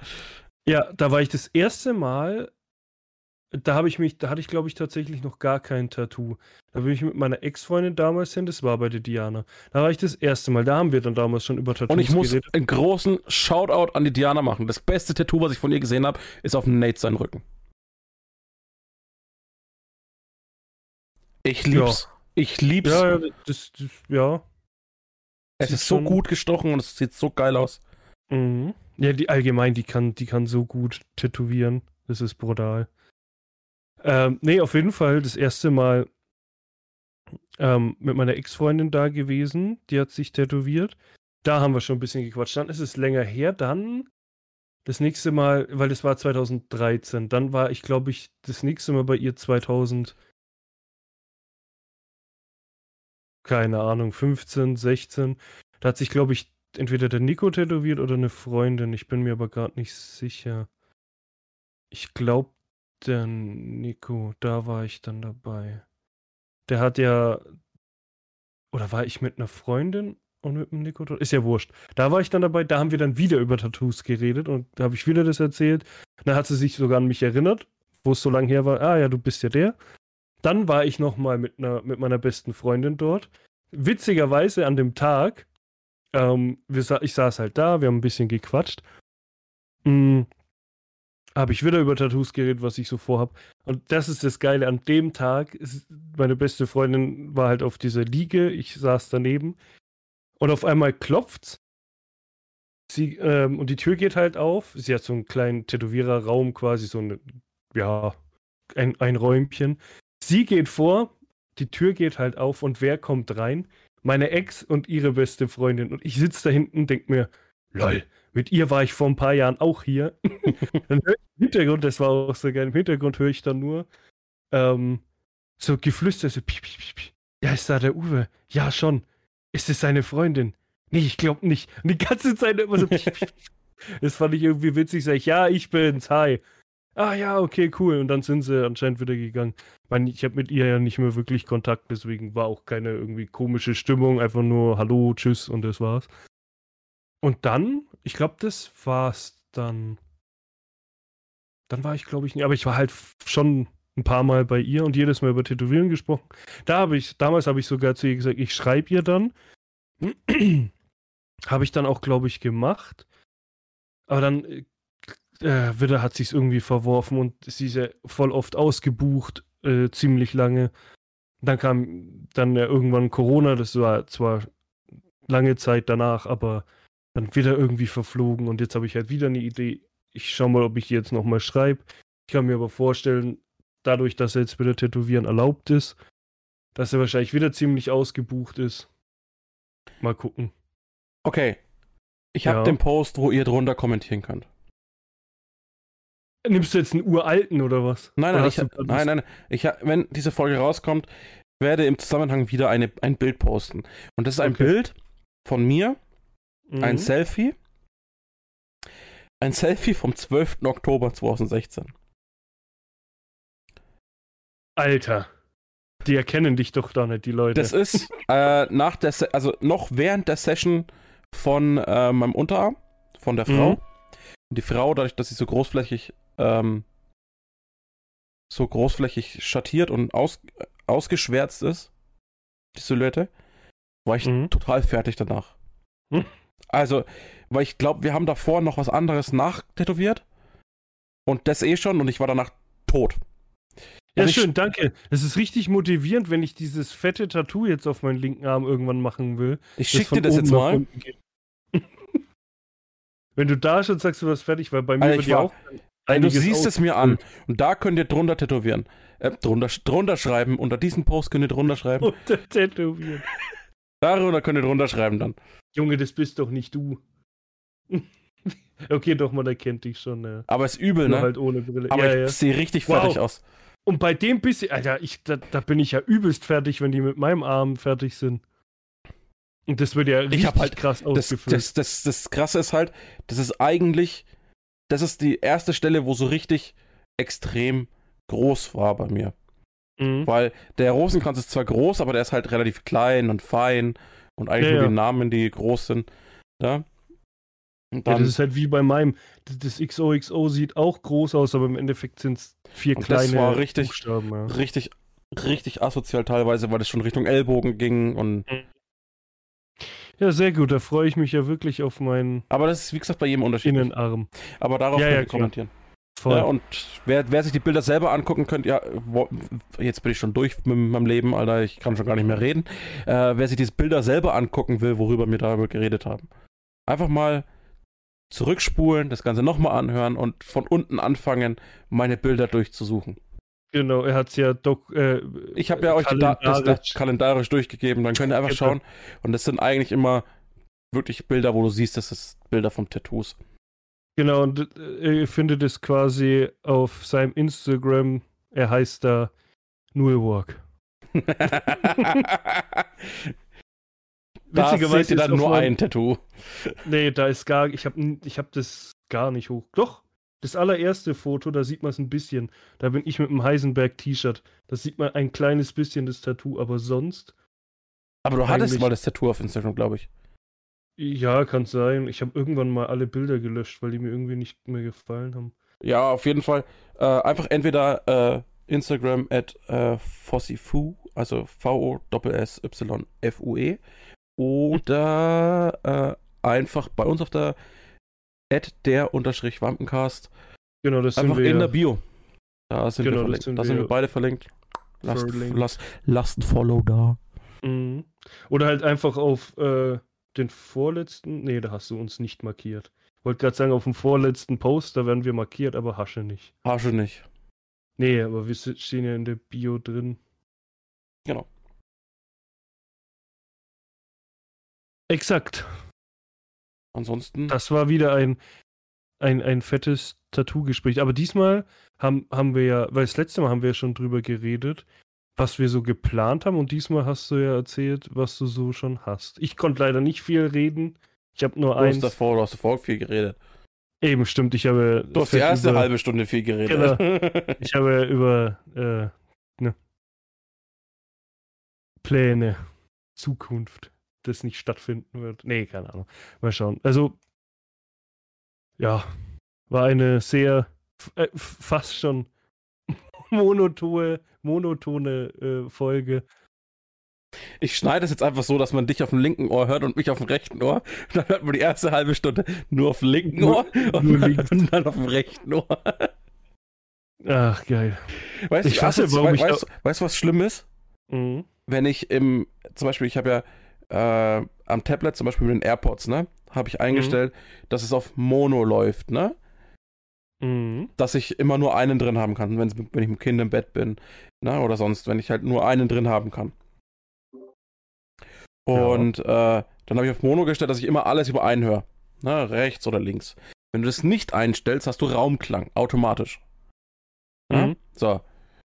Ja, da war ich das erste Mal. Da habe ich mich, da hatte ich glaube ich tatsächlich noch gar kein Tattoo. Da bin ich mit meiner Ex-Freundin damals hin, das war bei der Diana. Da war ich das erste Mal, da haben wir dann damals schon über Tattoos Und ich muss geredet. einen großen Shoutout an die Diana machen. Das beste Tattoo, was ich von ihr gesehen habe, ist auf Nate sein Rücken. Ich lieb's. Ich lieb's. Ja, ja, das, das, ja. es sieht ist so gut gestochen und es sieht so geil aus. Mhm. Ja, die allgemein, die kann, die kann so gut tätowieren. Das ist brutal. Ähm, nee, auf jeden Fall das erste Mal ähm, mit meiner Ex-Freundin da gewesen. Die hat sich tätowiert. Da haben wir schon ein bisschen gequatscht. Dann ist es länger her. Dann das nächste Mal, weil das war 2013, dann war ich, glaube ich, das nächste Mal bei ihr 2000. Keine Ahnung, 15, 16. Da hat sich, glaube ich, entweder der Nico tätowiert oder eine Freundin. Ich bin mir aber gerade nicht sicher. Ich glaube, der Nico, da war ich dann dabei. Der hat ja. Oder war ich mit einer Freundin und mit dem Nico? Ist ja wurscht. Da war ich dann dabei, da haben wir dann wieder über Tattoos geredet und da habe ich wieder das erzählt. Da hat sie sich sogar an mich erinnert, wo es so lange her war. Ah ja, du bist ja der. Dann war ich nochmal mit, mit meiner besten Freundin dort. Witzigerweise an dem Tag, ähm, wir, ich saß halt da, wir haben ein bisschen gequatscht. Mhm habe ich wieder über Tattoos geredet, was ich so vorhab. Und das ist das Geile. An dem Tag, ist, meine beste Freundin war halt auf dieser Liege, ich saß daneben und auf einmal klopft's. Sie, ähm, und die Tür geht halt auf. Sie hat so einen kleinen Tätowiererraum, quasi so eine, ja, ein, ein Räumchen. Sie geht vor, die Tür geht halt auf und wer kommt rein? Meine Ex und ihre beste Freundin. Und ich sitze da hinten und denke mir, lol, mit ihr war ich vor ein paar Jahren auch hier. dann höre ich im Hintergrund, das war auch so geil, im Hintergrund höre ich dann nur ähm, so Geflüster, so piep, piep, piep. Ja, ist da der Uwe? Ja, schon. Ist es seine Freundin? Nee, ich glaube nicht. Und die ganze Zeit immer so piep, piep. Das fand ich irgendwie witzig. Sag ich, ja, ich bin's, hi. Ah ja, okay, cool. Und dann sind sie anscheinend wieder gegangen. Ich meine, ich habe mit ihr ja nicht mehr wirklich Kontakt, deswegen war auch keine irgendwie komische Stimmung. Einfach nur Hallo, Tschüss und das war's. Und dann, ich glaube, das war's dann. Dann war ich, glaube ich, nicht, aber ich war halt schon ein paar Mal bei ihr und jedes Mal über Tätowieren gesprochen. Da habe ich, damals habe ich sogar zu ihr gesagt, ich schreibe ihr dann. habe ich dann auch, glaube ich, gemacht. Aber dann äh, äh wieder hat sich's irgendwie verworfen und sie ist ja voll oft ausgebucht, äh, ziemlich lange. Dann kam dann ja irgendwann Corona, das war zwar lange Zeit danach, aber dann wieder irgendwie verflogen und jetzt habe ich halt wieder eine Idee. Ich schau mal, ob ich die jetzt nochmal schreibe. Ich kann mir aber vorstellen, dadurch, dass er jetzt wieder Tätowieren erlaubt ist, dass er wahrscheinlich wieder ziemlich ausgebucht ist. Mal gucken. Okay. Ich habe ja. den Post, wo ihr drunter kommentieren könnt. Nimmst du jetzt einen uralten oder was? Nein, nein, ich, du, nein, nein. Ich, wenn diese Folge rauskommt, werde im Zusammenhang wieder eine, ein Bild posten. Und das ist ein okay. Bild von mir Mhm. Ein Selfie. Ein Selfie vom 12. Oktober 2016. Alter. Die erkennen dich doch da nicht, die Leute. Das ist äh, nach der, Se also noch während der Session von äh, meinem Unterarm, von der Frau. Mhm. Die Frau, dadurch, dass sie so großflächig, ähm, so großflächig schattiert und aus, ausgeschwärzt ist, die Silhouette, war ich mhm. total fertig danach. Mhm. Also, weil ich glaube, wir haben davor noch was anderes nachtätowiert. Und das eh schon und ich war danach tot. Ja, also schön, ich, danke. Es ist richtig motivierend, wenn ich dieses fette Tattoo jetzt auf meinen linken Arm irgendwann machen will. Ich schicke dir das jetzt mal. wenn du da schon sagst, du warst fertig, weil bei mir also wird ja auch. Du siehst es mir an. Und da könnt ihr drunter tätowieren. Äh, drunter, drunter schreiben. Unter diesem Post könnt ihr drunter schreiben. Unter tätowieren. Darüber könnt ihr drunter schreiben dann. Junge, das bist doch nicht du. okay, doch, man erkennt dich schon. Ja. Aber ist übel, Nur ne? halt ohne Brille. Aber ja, ich ja. sehe richtig wow. fertig aus. Und bei dem bisschen, Alter, ich, da, da, bin ich ja übelst fertig, wenn die mit meinem Arm fertig sind. Und das wird ja richtig halt, krass ausgefüllt. Das, das, das, das Krasse ist halt, das ist eigentlich, das ist die erste Stelle, wo so richtig extrem groß war bei mir. Mhm. Weil der Rosenkranz ist zwar groß, aber der ist halt relativ klein und fein und eigentlich ja, nur die Namen, die groß sind. Ja? Und dann, das ist halt wie bei meinem. Das XOXO sieht auch groß aus, aber im Endeffekt sind es vier kleine das war richtig, Buchstaben. Richtig, richtig asozial teilweise, weil es schon Richtung Ellbogen ging und. Mhm. Ja, sehr gut. Da freue ich mich ja wirklich auf meinen. Aber das ist, wie gesagt, bei jedem unterschiedlich. Innenarm. Aber darauf ja, ja, kommentieren. Voll. Ja, und wer, wer, sich die Bilder selber angucken könnte, ja, wo, jetzt bin ich schon durch mit meinem Leben, Alter, ich kann schon gar nicht mehr reden. Äh, wer sich diese Bilder selber angucken will, worüber wir darüber geredet haben, einfach mal zurückspulen, das Ganze nochmal anhören und von unten anfangen, meine Bilder durchzusuchen. Genau, er hat es ja doch. Äh, ich habe ja euch kalendarisch. Das kalendarisch durchgegeben, dann könnt ihr einfach genau. schauen. Und das sind eigentlich immer wirklich Bilder, wo du siehst, das ist Bilder vom Tattoos. Genau, und äh, ihr findet es quasi auf seinem Instagram. Er heißt da Nullwalk. da seht ihr dann nur ein Tattoo. Nee, da ist gar. Ich habe ich hab das gar nicht hoch. Doch, das allererste Foto, da sieht man es ein bisschen. Da bin ich mit einem Heisenberg-T-Shirt. Da sieht man ein kleines bisschen das Tattoo, aber sonst. Aber du hattest mal das Tattoo auf Instagram, glaube ich. Ja, kann sein. Ich habe irgendwann mal alle Bilder gelöscht, weil die mir irgendwie nicht mehr gefallen haben. Ja, auf jeden Fall. Äh, einfach entweder äh, Instagram at äh, Fossifu, also V-O-S-S-Y-F-U-E, oder äh, einfach bei uns auf der at der unterstrich Wampencast, Genau, das einfach sind wir. in der Bio. Da sind Genau, wir verlinkt. sind da sind wir wir beide verlinkt. Lasst, lasst, lasst ein Follow da. Mhm. Oder halt einfach auf äh, den vorletzten. Nee, da hast du uns nicht markiert. Wollte gerade sagen, auf dem vorletzten Post, da werden wir markiert, aber Hasche nicht. Harsche nicht. Nee, aber wir stehen ja in der Bio drin. Genau. Exakt. Ansonsten. Das war wieder ein, ein, ein fettes Tattoo-Gespräch. Aber diesmal haben, haben wir ja, weil das letzte Mal haben wir ja schon drüber geredet, was wir so geplant haben. Und diesmal hast du ja erzählt, was du so schon hast. Ich konnte leider nicht viel reden. Ich habe nur du eins. hast davor, du hast davor viel geredet. Eben, stimmt. Ich habe. Du hast die erste über, halbe Stunde viel geredet. Ich habe über äh, ne, Pläne, Zukunft, das nicht stattfinden wird. Nee, keine Ahnung. Mal schauen. Also, ja, war eine sehr äh, fast schon monotone, monotone äh, Folge. Ich schneide es jetzt einfach so, dass man dich auf dem linken Ohr hört und mich auf dem rechten Ohr. Dann hört man die erste halbe Stunde nur auf dem linken Nur- Ohr und, nur dann, links. und dann auf dem rechten Ohr. Ach, geil. Weißt Ich du, hasse, weißt, warum ich weißt, du- weißt du, was schlimm ist? Mhm. Wenn ich im, zum Beispiel, ich habe ja äh, am Tablet, zum Beispiel mit den AirPods, ne, habe ich eingestellt, dass es auf Mono läuft, ne? Mhm. Dass ich immer nur einen drin haben kann, wenn, ich mit dem Kind im Bett bin, ne? Oder sonst, wenn ich halt nur einen drin haben kann. Und äh, dann habe ich auf Mono gestellt, dass ich immer alles über einen höre. Ne? Rechts oder links. Wenn du das nicht einstellst, hast du Raumklang, automatisch. Ja? Mhm. So.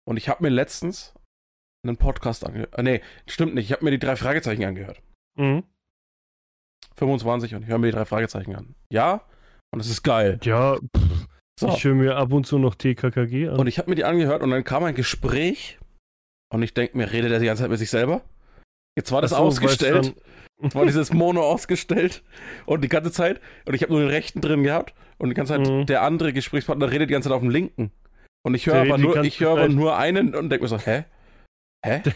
Und ich habe mir letztens einen Podcast angehört. Äh, nee, stimmt nicht. Ich habe mir die drei Fragezeichen angehört. Mhm. 25 und ich höre mir die drei Fragezeichen an. Ja, und es ist geil. Ja, pff, So. ich höre mir ab und zu noch TKKG an. Und ich habe mir die angehört und dann kam ein Gespräch und ich denke mir, redet er die ganze Zeit mit sich selber? Jetzt war das so, ausgestellt. Jetzt war dieses Mono ausgestellt und die ganze Zeit und ich habe nur den rechten drin gehabt und die ganze Zeit Mhm. der andere Gesprächspartner redet die ganze Zeit auf dem linken. Und ich höre Der aber die nur, ich höre aber nur einen und denke mir so, hä? Hä? Der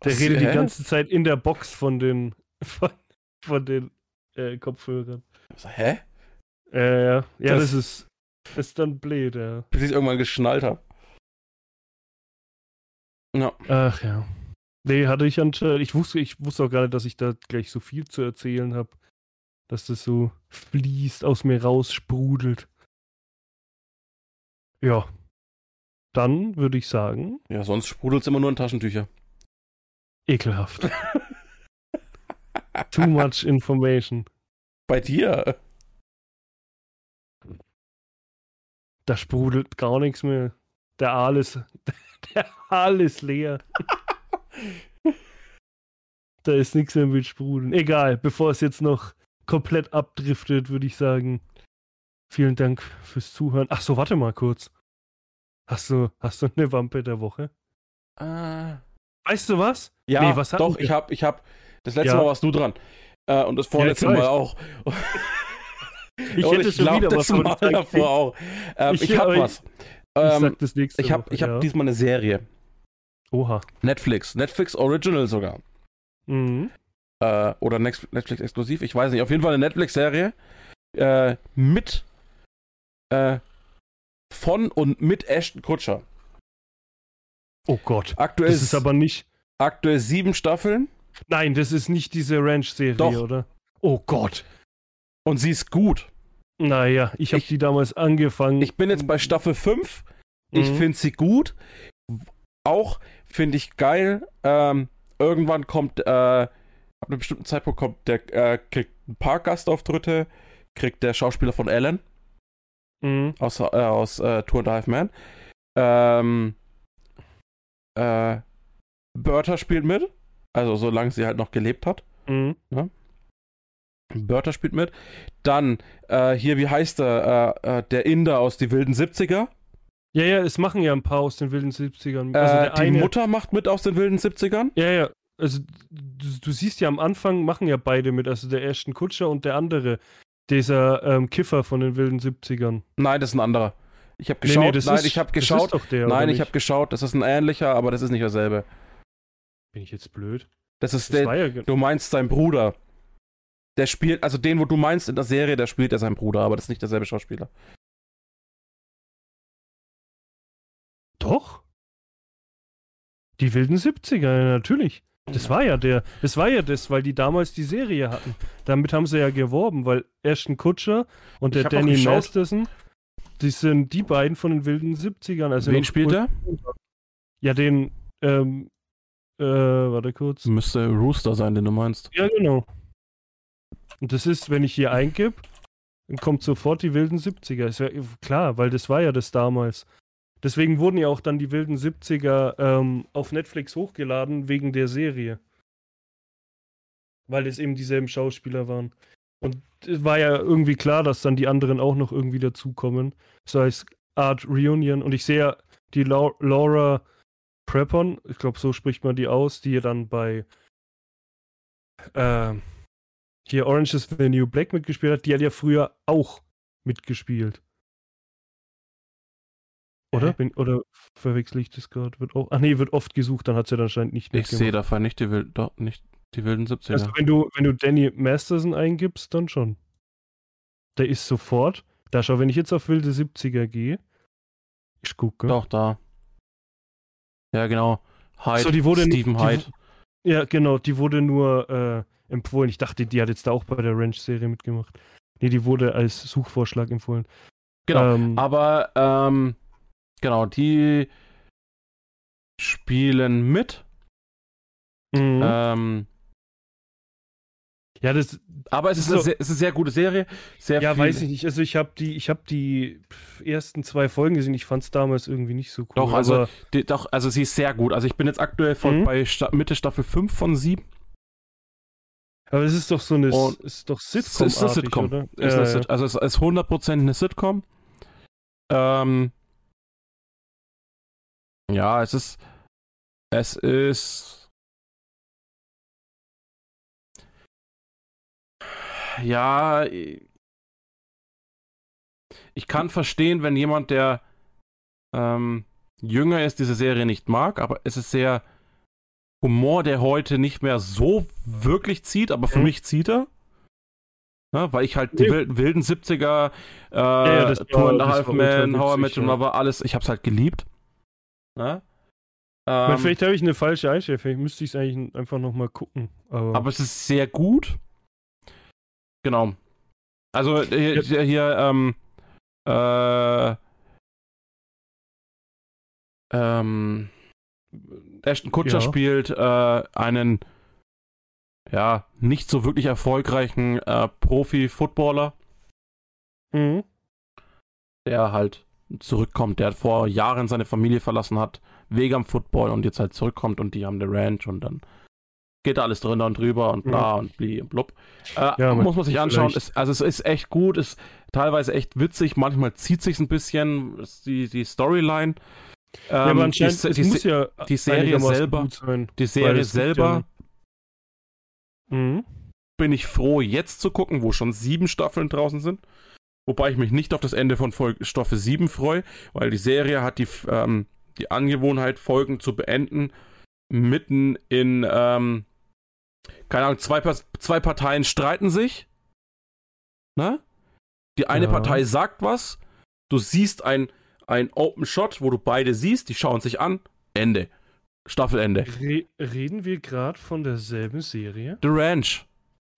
Was- redet die hä? ganze Zeit in der Box von den, von, von den äh, Kopfhörern. So, hä? Äh, ja, ja, Das- das, ist, ist dann blöd, ja. Bis ich es irgendwann geschnallt habe. Ja. Ach ja. Nee, hatte ich anscheinend. Ich wusste, ich wusste auch gar nicht, dass ich da gleich so viel zu erzählen habe. Dass das so fließt, aus mir raus, sprudelt. Ja. Dann würde ich sagen, Ja, sonst sprudelt es immer nur in Taschentücher. ekelhaft. Too much information. Bei dir? Da sprudelt gar nichts mehr. Der Aal ist, der Aal ist leer. da ist nichts mehr mit Sprudeln. Egal, bevor es jetzt noch komplett abdriftet, würde ich sagen, vielen Dank fürs Zuhören. Ach so, warte mal kurz. Hast du, hast du eine Wampe der Woche? Ah. Weißt du was? Ja, Nee, was doch, ich hab, ich hab, das letzte Ja. Mal warst du dran. Äh, und das vorletzte Ja, Mal auch. Ich hätte ich schon glaub, wieder das was Mal davor auch. Ähm, Ich- ich, hab aber ich- was. Ich Ähm, ich Woche, ich hab ja. diesmal eine Serie. Oha. Netflix. Netflix Original sogar. Mhm. Äh, oder Netflix exklusiv. Ich weiß nicht. Auf jeden Fall eine Netflix-Serie. Äh, mit. Äh, von und mit Ashton Kutscher. Oh Gott. Aktuell, Das ist aber nicht. aktuell sieben Staffeln. Nein, das ist nicht diese Ranch-Serie, oder? Oh Gott. Und sie ist gut. Naja, ich habe Ich- die damals angefangen. Ich bin jetzt bei Staffel 5. Ich Mhm. finde sie gut. Auch finde ich geil. Ähm, irgendwann kommt, äh, ab einem bestimmten Zeitpunkt kommt der, äh, kriegt ein paar Gastauftritte, kriegt der Schauspieler von Ellen. Mhm. aus, äh, aus äh, Tour and Half Man. Ähm, äh, Bertha spielt mit, also solange sie halt noch gelebt hat. Mhm. Bertha spielt mit. Dann, äh, hier, wie heißt der? Äh, äh, der Inder aus die wilden 70er. Ja, ja, es machen ja ein paar aus den wilden 70ern. Äh, Also der die eine, Mutter macht mit aus den wilden 70ern. Ja, ja. Also du, du siehst ja am Anfang machen ja beide mit, also der Ashton Kutscher und der andere, dieser ähm, Kiffer von den wilden 70ern. Nein, das ist ein anderer. Ich habe geschaut. das nein, ist, ich habe Das geschaut. ist doch der, Nein, ich habe geschaut. Das ist ein ähnlicher, aber das ist nicht derselbe. Bin ich jetzt blöd? Das ist Das der. ja Du meinst sein Bruder. Der spielt, also den, wo du meinst in der Serie, der spielt er sein Bruder, aber das ist nicht derselbe Schauspieler. Doch. Die wilden 70er, ja, natürlich. Das war ja der. Das war ja das, weil die damals die Serie hatten. Damit haben sie ja geworben, weil Ashton Kutscher und der Danny. Masterson, die sind die beiden von den wilden 70ern. Also Wen spielt er? Ja, den, ähm, äh, warte kurz. Müsste Rooster sein, den du meinst. Ja, genau. Und das ist, wenn ich hier eingib, dann kommt sofort die wilden 70er. Ist ja klar, weil das war ja das damals. Deswegen wurden ja auch dann die wilden 70er ähm, auf Netflix hochgeladen wegen der Serie. Weil es eben dieselben Schauspieler waren. Und es war ja irgendwie klar, dass dann die anderen auch noch irgendwie dazukommen. So als Art Reunion. Und ich sehe ja die Lau Laura Prepon, ich glaube, so spricht man die aus, die ja dann bei ähm, hier Orange is the New Black mitgespielt hat, die hat ja früher auch mitgespielt. Oder? Bin, oder verwechsel ich das gerade? Wird auch. Ach nee, wird oft gesucht, dann hat sie dann anscheinend nicht Ich sehe davon nicht die, Wild, doch, nicht die wilden 70er. Also wenn du, wenn du Danny Masterson eingibst, dann schon. Der ist sofort. Da schau, wenn ich jetzt auf wilde 70er gehe, ich gucke. Doch, da. Ja, genau. Hyde, So, die wurde Stephen die, Hyde. Ja, genau, die wurde nur äh, empfohlen. Ich dachte, die hat jetzt da auch bei der Ranch-Serie mitgemacht. Nee, die wurde als Suchvorschlag empfohlen. Genau. Ähm, Aber, ähm, genau, die spielen mit. mhm. Ähm, ja, das, aber es ist, So. eine sehr, es ist eine sehr gute Serie. Sehr ja, viel, weiß ich nicht. Also ich habe die, ich habe die ersten zwei Folgen gesehen. Ich fand es damals irgendwie nicht so cool. Doch, also- Die, doch, also sie ist sehr gut. Also ich bin jetzt aktuell von, Mhm. bei Sta Mitte Staffel 5 von 7. aber es ist doch so eine, Und ist doch Es Sitcom, ist eine Sitcom. oder? Ist Ja, eine ja. Sit also es ist 100% eine Sitcom. Ähm, ja, es ist es ist ja ich kann verstehen, wenn jemand, der ähm, jünger ist, diese Serie nicht mag, aber es ist sehr Humor, der heute nicht mehr so wirklich zieht, aber für Mhm. mich zieht er. Ja, weil ich halt die wilden, wilden 70er, äh, ja, das Tour war- and a Half Man, How I Met Your ja. Mother, alles, ich hab's halt geliebt. Ja? Ähm, vielleicht habe ich eine falsche Einstellung. Vielleicht müsste ich es eigentlich einfach nochmal gucken. Aber, aber es ist sehr gut. Genau. Also hier, hier, hier ähm, äh, ähm, Ashton Kutscher Ja. spielt äh, einen ja nicht so wirklich erfolgreichen äh, Profi-Footballer, Mhm. der halt zurückkommt, der vor Jahren seine Familie verlassen hat, wegen am Football und jetzt halt zurückkommt und die haben eine Ranch und dann geht da alles drunter und drüber und bla und bli und blub. Äh, Ja, muss man sich anschauen. Es, also es ist echt gut, ist teilweise echt witzig, manchmal zieht sich ein bisschen die, die Storyline. Ja, Ähm, aber anscheinend, die, es die, muss ja die Serie selber- sein. die Serie selber Ja, mhm. bin ich froh, jetzt zu gucken, wo schon sieben Staffeln draußen sind. Wobei ich mich nicht auf das Ende von Folge, Staffel 7 freue, weil die Serie hat die, ähm, die Angewohnheit, Folgen zu beenden, mitten in, ähm, keine Ahnung, zwei, zwei Parteien streiten sich. Ne? Die eine Ja. Partei sagt was, du siehst ein, ein Open Shot, wo du beide siehst, die schauen sich an, Ende. Staffelende. Re reden wir gerade von derselben Serie? The Ranch.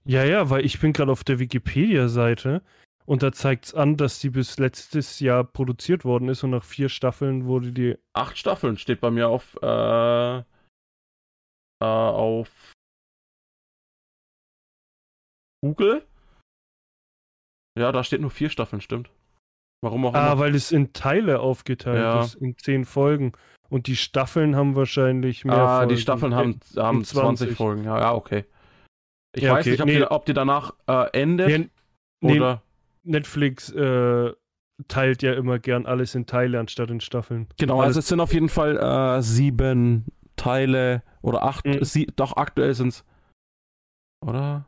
Ja, ja, weil ich bin gerade auf der Wikipedia-Seite und da zeigt es an, dass die bis letztes Jahr produziert worden ist und nach vier Staffeln wurde die. acht Staffeln steht bei mir auf äh, äh, auf Google. Ja, da steht nur vier Staffeln, stimmt. Warum auch Ah, immer. weil es in Teile aufgeteilt Ja. ist, in zehn Folgen. Und die Staffeln haben wahrscheinlich mehr Ah, Folgen. die Staffeln haben, haben 20. 20 Folgen. Ja, ja, okay. Ich Ja, weiß okay. nicht, ob, Nee. die, ob die danach äh, endet Nee, nee, oder. Netflix äh, teilt ja immer gern alles in Teile anstatt in Staffeln. Genau, alles, also es sind auf jeden Fall äh, sieben Teile oder acht. Mhm. Sie, doch, aktuell sind es. Oder?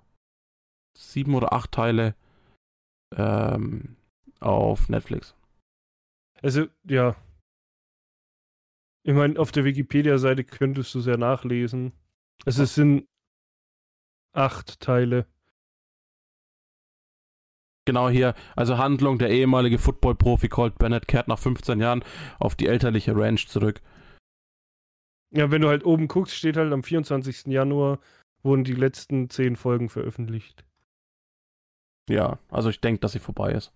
Sieben oder acht Teile ähm, auf Netflix. also ja. Ich meine, auf der Wikipedia-Seite könntest du es ja nachlesen. Also es sind acht Teile. Genau hier, also Handlung, der ehemalige Football-Profi Colt Bennett kehrt nach 15 Jahren auf die elterliche Ranch zurück. Ja, wenn du halt oben guckst, steht halt am 24. Januar wurden die letzten zehn Folgen veröffentlicht. Ja, also ich denke, dass sie vorbei ist.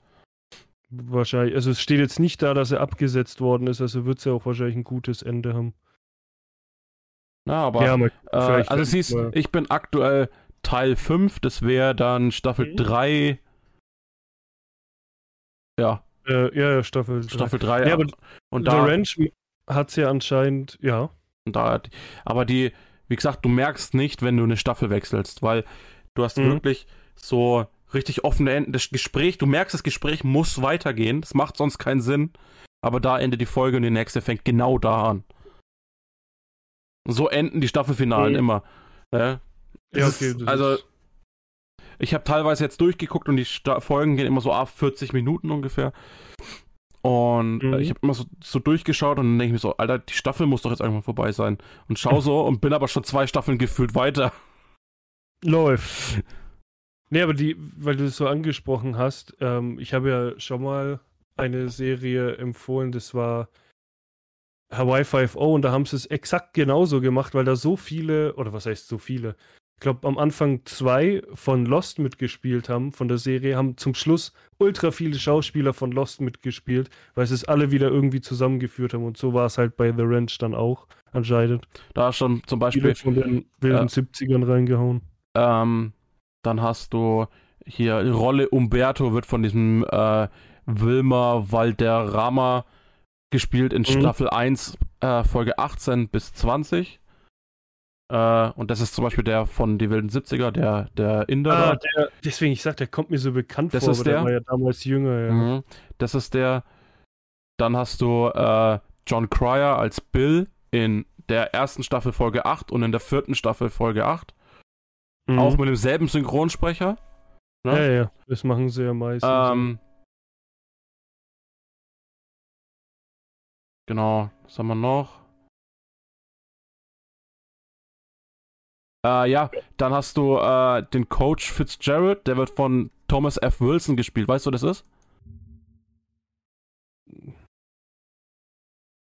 Wahrscheinlich, also es steht jetzt nicht da, dass er abgesetzt worden ist, also wird es ja auch wahrscheinlich ein gutes Ende haben. Na, aber ja, mal, äh, also siehst, mal- ich bin aktuell Teil 5, das wäre dann Staffel Mhm. 3. Ja, äh, ja, ja, Staffel. drei. Staffel 3. Ja, aber und The da, Ranch hat es ja anscheinend, ja. und da, aber die, wie gesagt, du merkst nicht, wenn du eine Staffel wechselst, weil du hast Mhm. wirklich so richtig offene Enden. Das Gespräch, du merkst, das Gespräch muss weitergehen. Das macht sonst keinen Sinn. Aber da endet die Folge und die nächste fängt genau da an. So enden die Staffelfinalen Mhm. immer. Ja, Es okay. also ich habe teilweise jetzt durchgeguckt und die Sta Folgen gehen immer so ab 40 Minuten ungefähr. Und Mhm. äh, ich habe immer so, so durchgeschaut und dann denke ich mir so, Alter, die Staffel muss doch jetzt irgendwann vorbei sein. Und schau so und bin aber schon zwei Staffeln gefühlt weiter. läuft. Nee, aber die, weil du es so angesprochen hast, ähm, ich habe ja schon mal eine Serie empfohlen, das war Hawaii 5.0 und da haben sie es exakt genauso gemacht, weil da so viele, oder was heißt so viele? Ich glaube, am Anfang zwei von Lost mitgespielt haben, von der Serie, haben zum Schluss ultra viele Schauspieler von Lost mitgespielt, weil sie es alle wieder irgendwie zusammengeführt haben und so war es halt bei The Ranch dann auch anscheinend. Da schon zum Viele Beispiel, von den wilden Ja. 70ern reingehauen. ähm, dann hast du hier die Rolle Umberto wird von diesem äh, Wilmer Valderrama gespielt in Mhm. Staffel 1, äh, Folge 18 bis 20. Äh, und das ist zum Beispiel der von Die wilden 70er, der, der Inder. Ah, der, deswegen, ich sag, der kommt mir so bekannt Das vor, ist der der? war ja damals jünger, ja. Mhm. Das ist der. Dann hast du äh, John Cryer als Bill in der ersten Staffel Folge 8 und in der vierten Staffel Folge 8. Mhm. Auch mit demselben Synchronsprecher. ja, ne? ja, das machen sie ja meistens. Ähm, genau, was haben wir noch? Äh, ja, dann hast du äh, den Coach Fitzgerald, der wird von Thomas F. Wilson gespielt. Weißt du, wer das ist?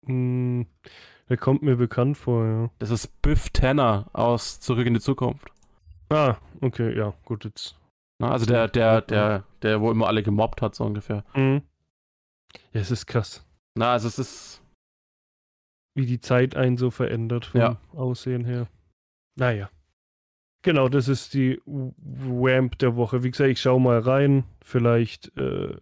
Hm, der kommt mir bekannt vor, ja. Das ist Biff Tanner aus Zurück in die Zukunft. Ah, okay, ja, gut, jetzt. Na, also der, der, der, der, wo immer alle gemobbt hat, so ungefähr. Mhm. Ja, es ist krass, Na, also es ist. wie die Zeit einen so verändert vom Ja. Aussehen her. Naja. Genau, das ist die Wamp der Woche. Wie gesagt, ich schau mal rein. Vielleicht äh,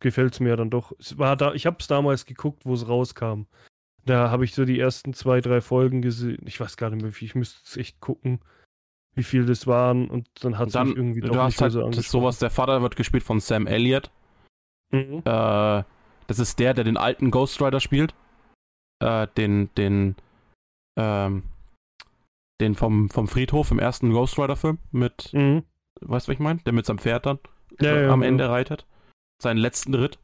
gefällt es mir ja dann doch. Es war da, ich habe es damals geguckt, wo es rauskam. Da habe ich so die ersten zwei, drei Folgen gesehen. Ich weiß gar nicht mehr, wie ich müsste es echt gucken, wie viel das waren. Und dann hat es irgendwie du doch hast nicht mehr halt so sowas, der Vater wird gespielt von Sam Elliott. Mhm. Äh, das ist der, der den alten Ghost Rider spielt. Äh, den, den, ähm, den vom, vom Friedhof im ersten Ghost Rider-Film mit, Mhm. weißt du, was ich meine? Der mit seinem Pferd dann Ja, äh, ja, am ja. Ende reitet. Seinen letzten Ritt.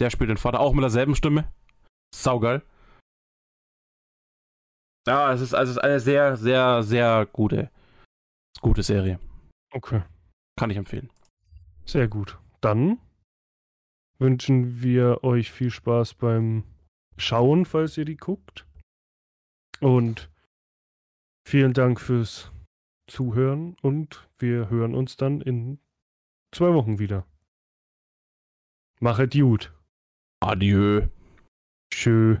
Der spielt den Vater auch mit derselben Stimme. Saugeil. Ja, es ist, also eine sehr, sehr, sehr gute, gute Serie. Okay, Kann ich empfehlen. sehr gut. Dann wünschen wir euch viel Spaß beim Schauen, falls ihr die guckt. Und vielen Dank fürs Zuhören und wir hören uns dann in zwei Wochen wieder. Machet gut. Adieu. Tschö.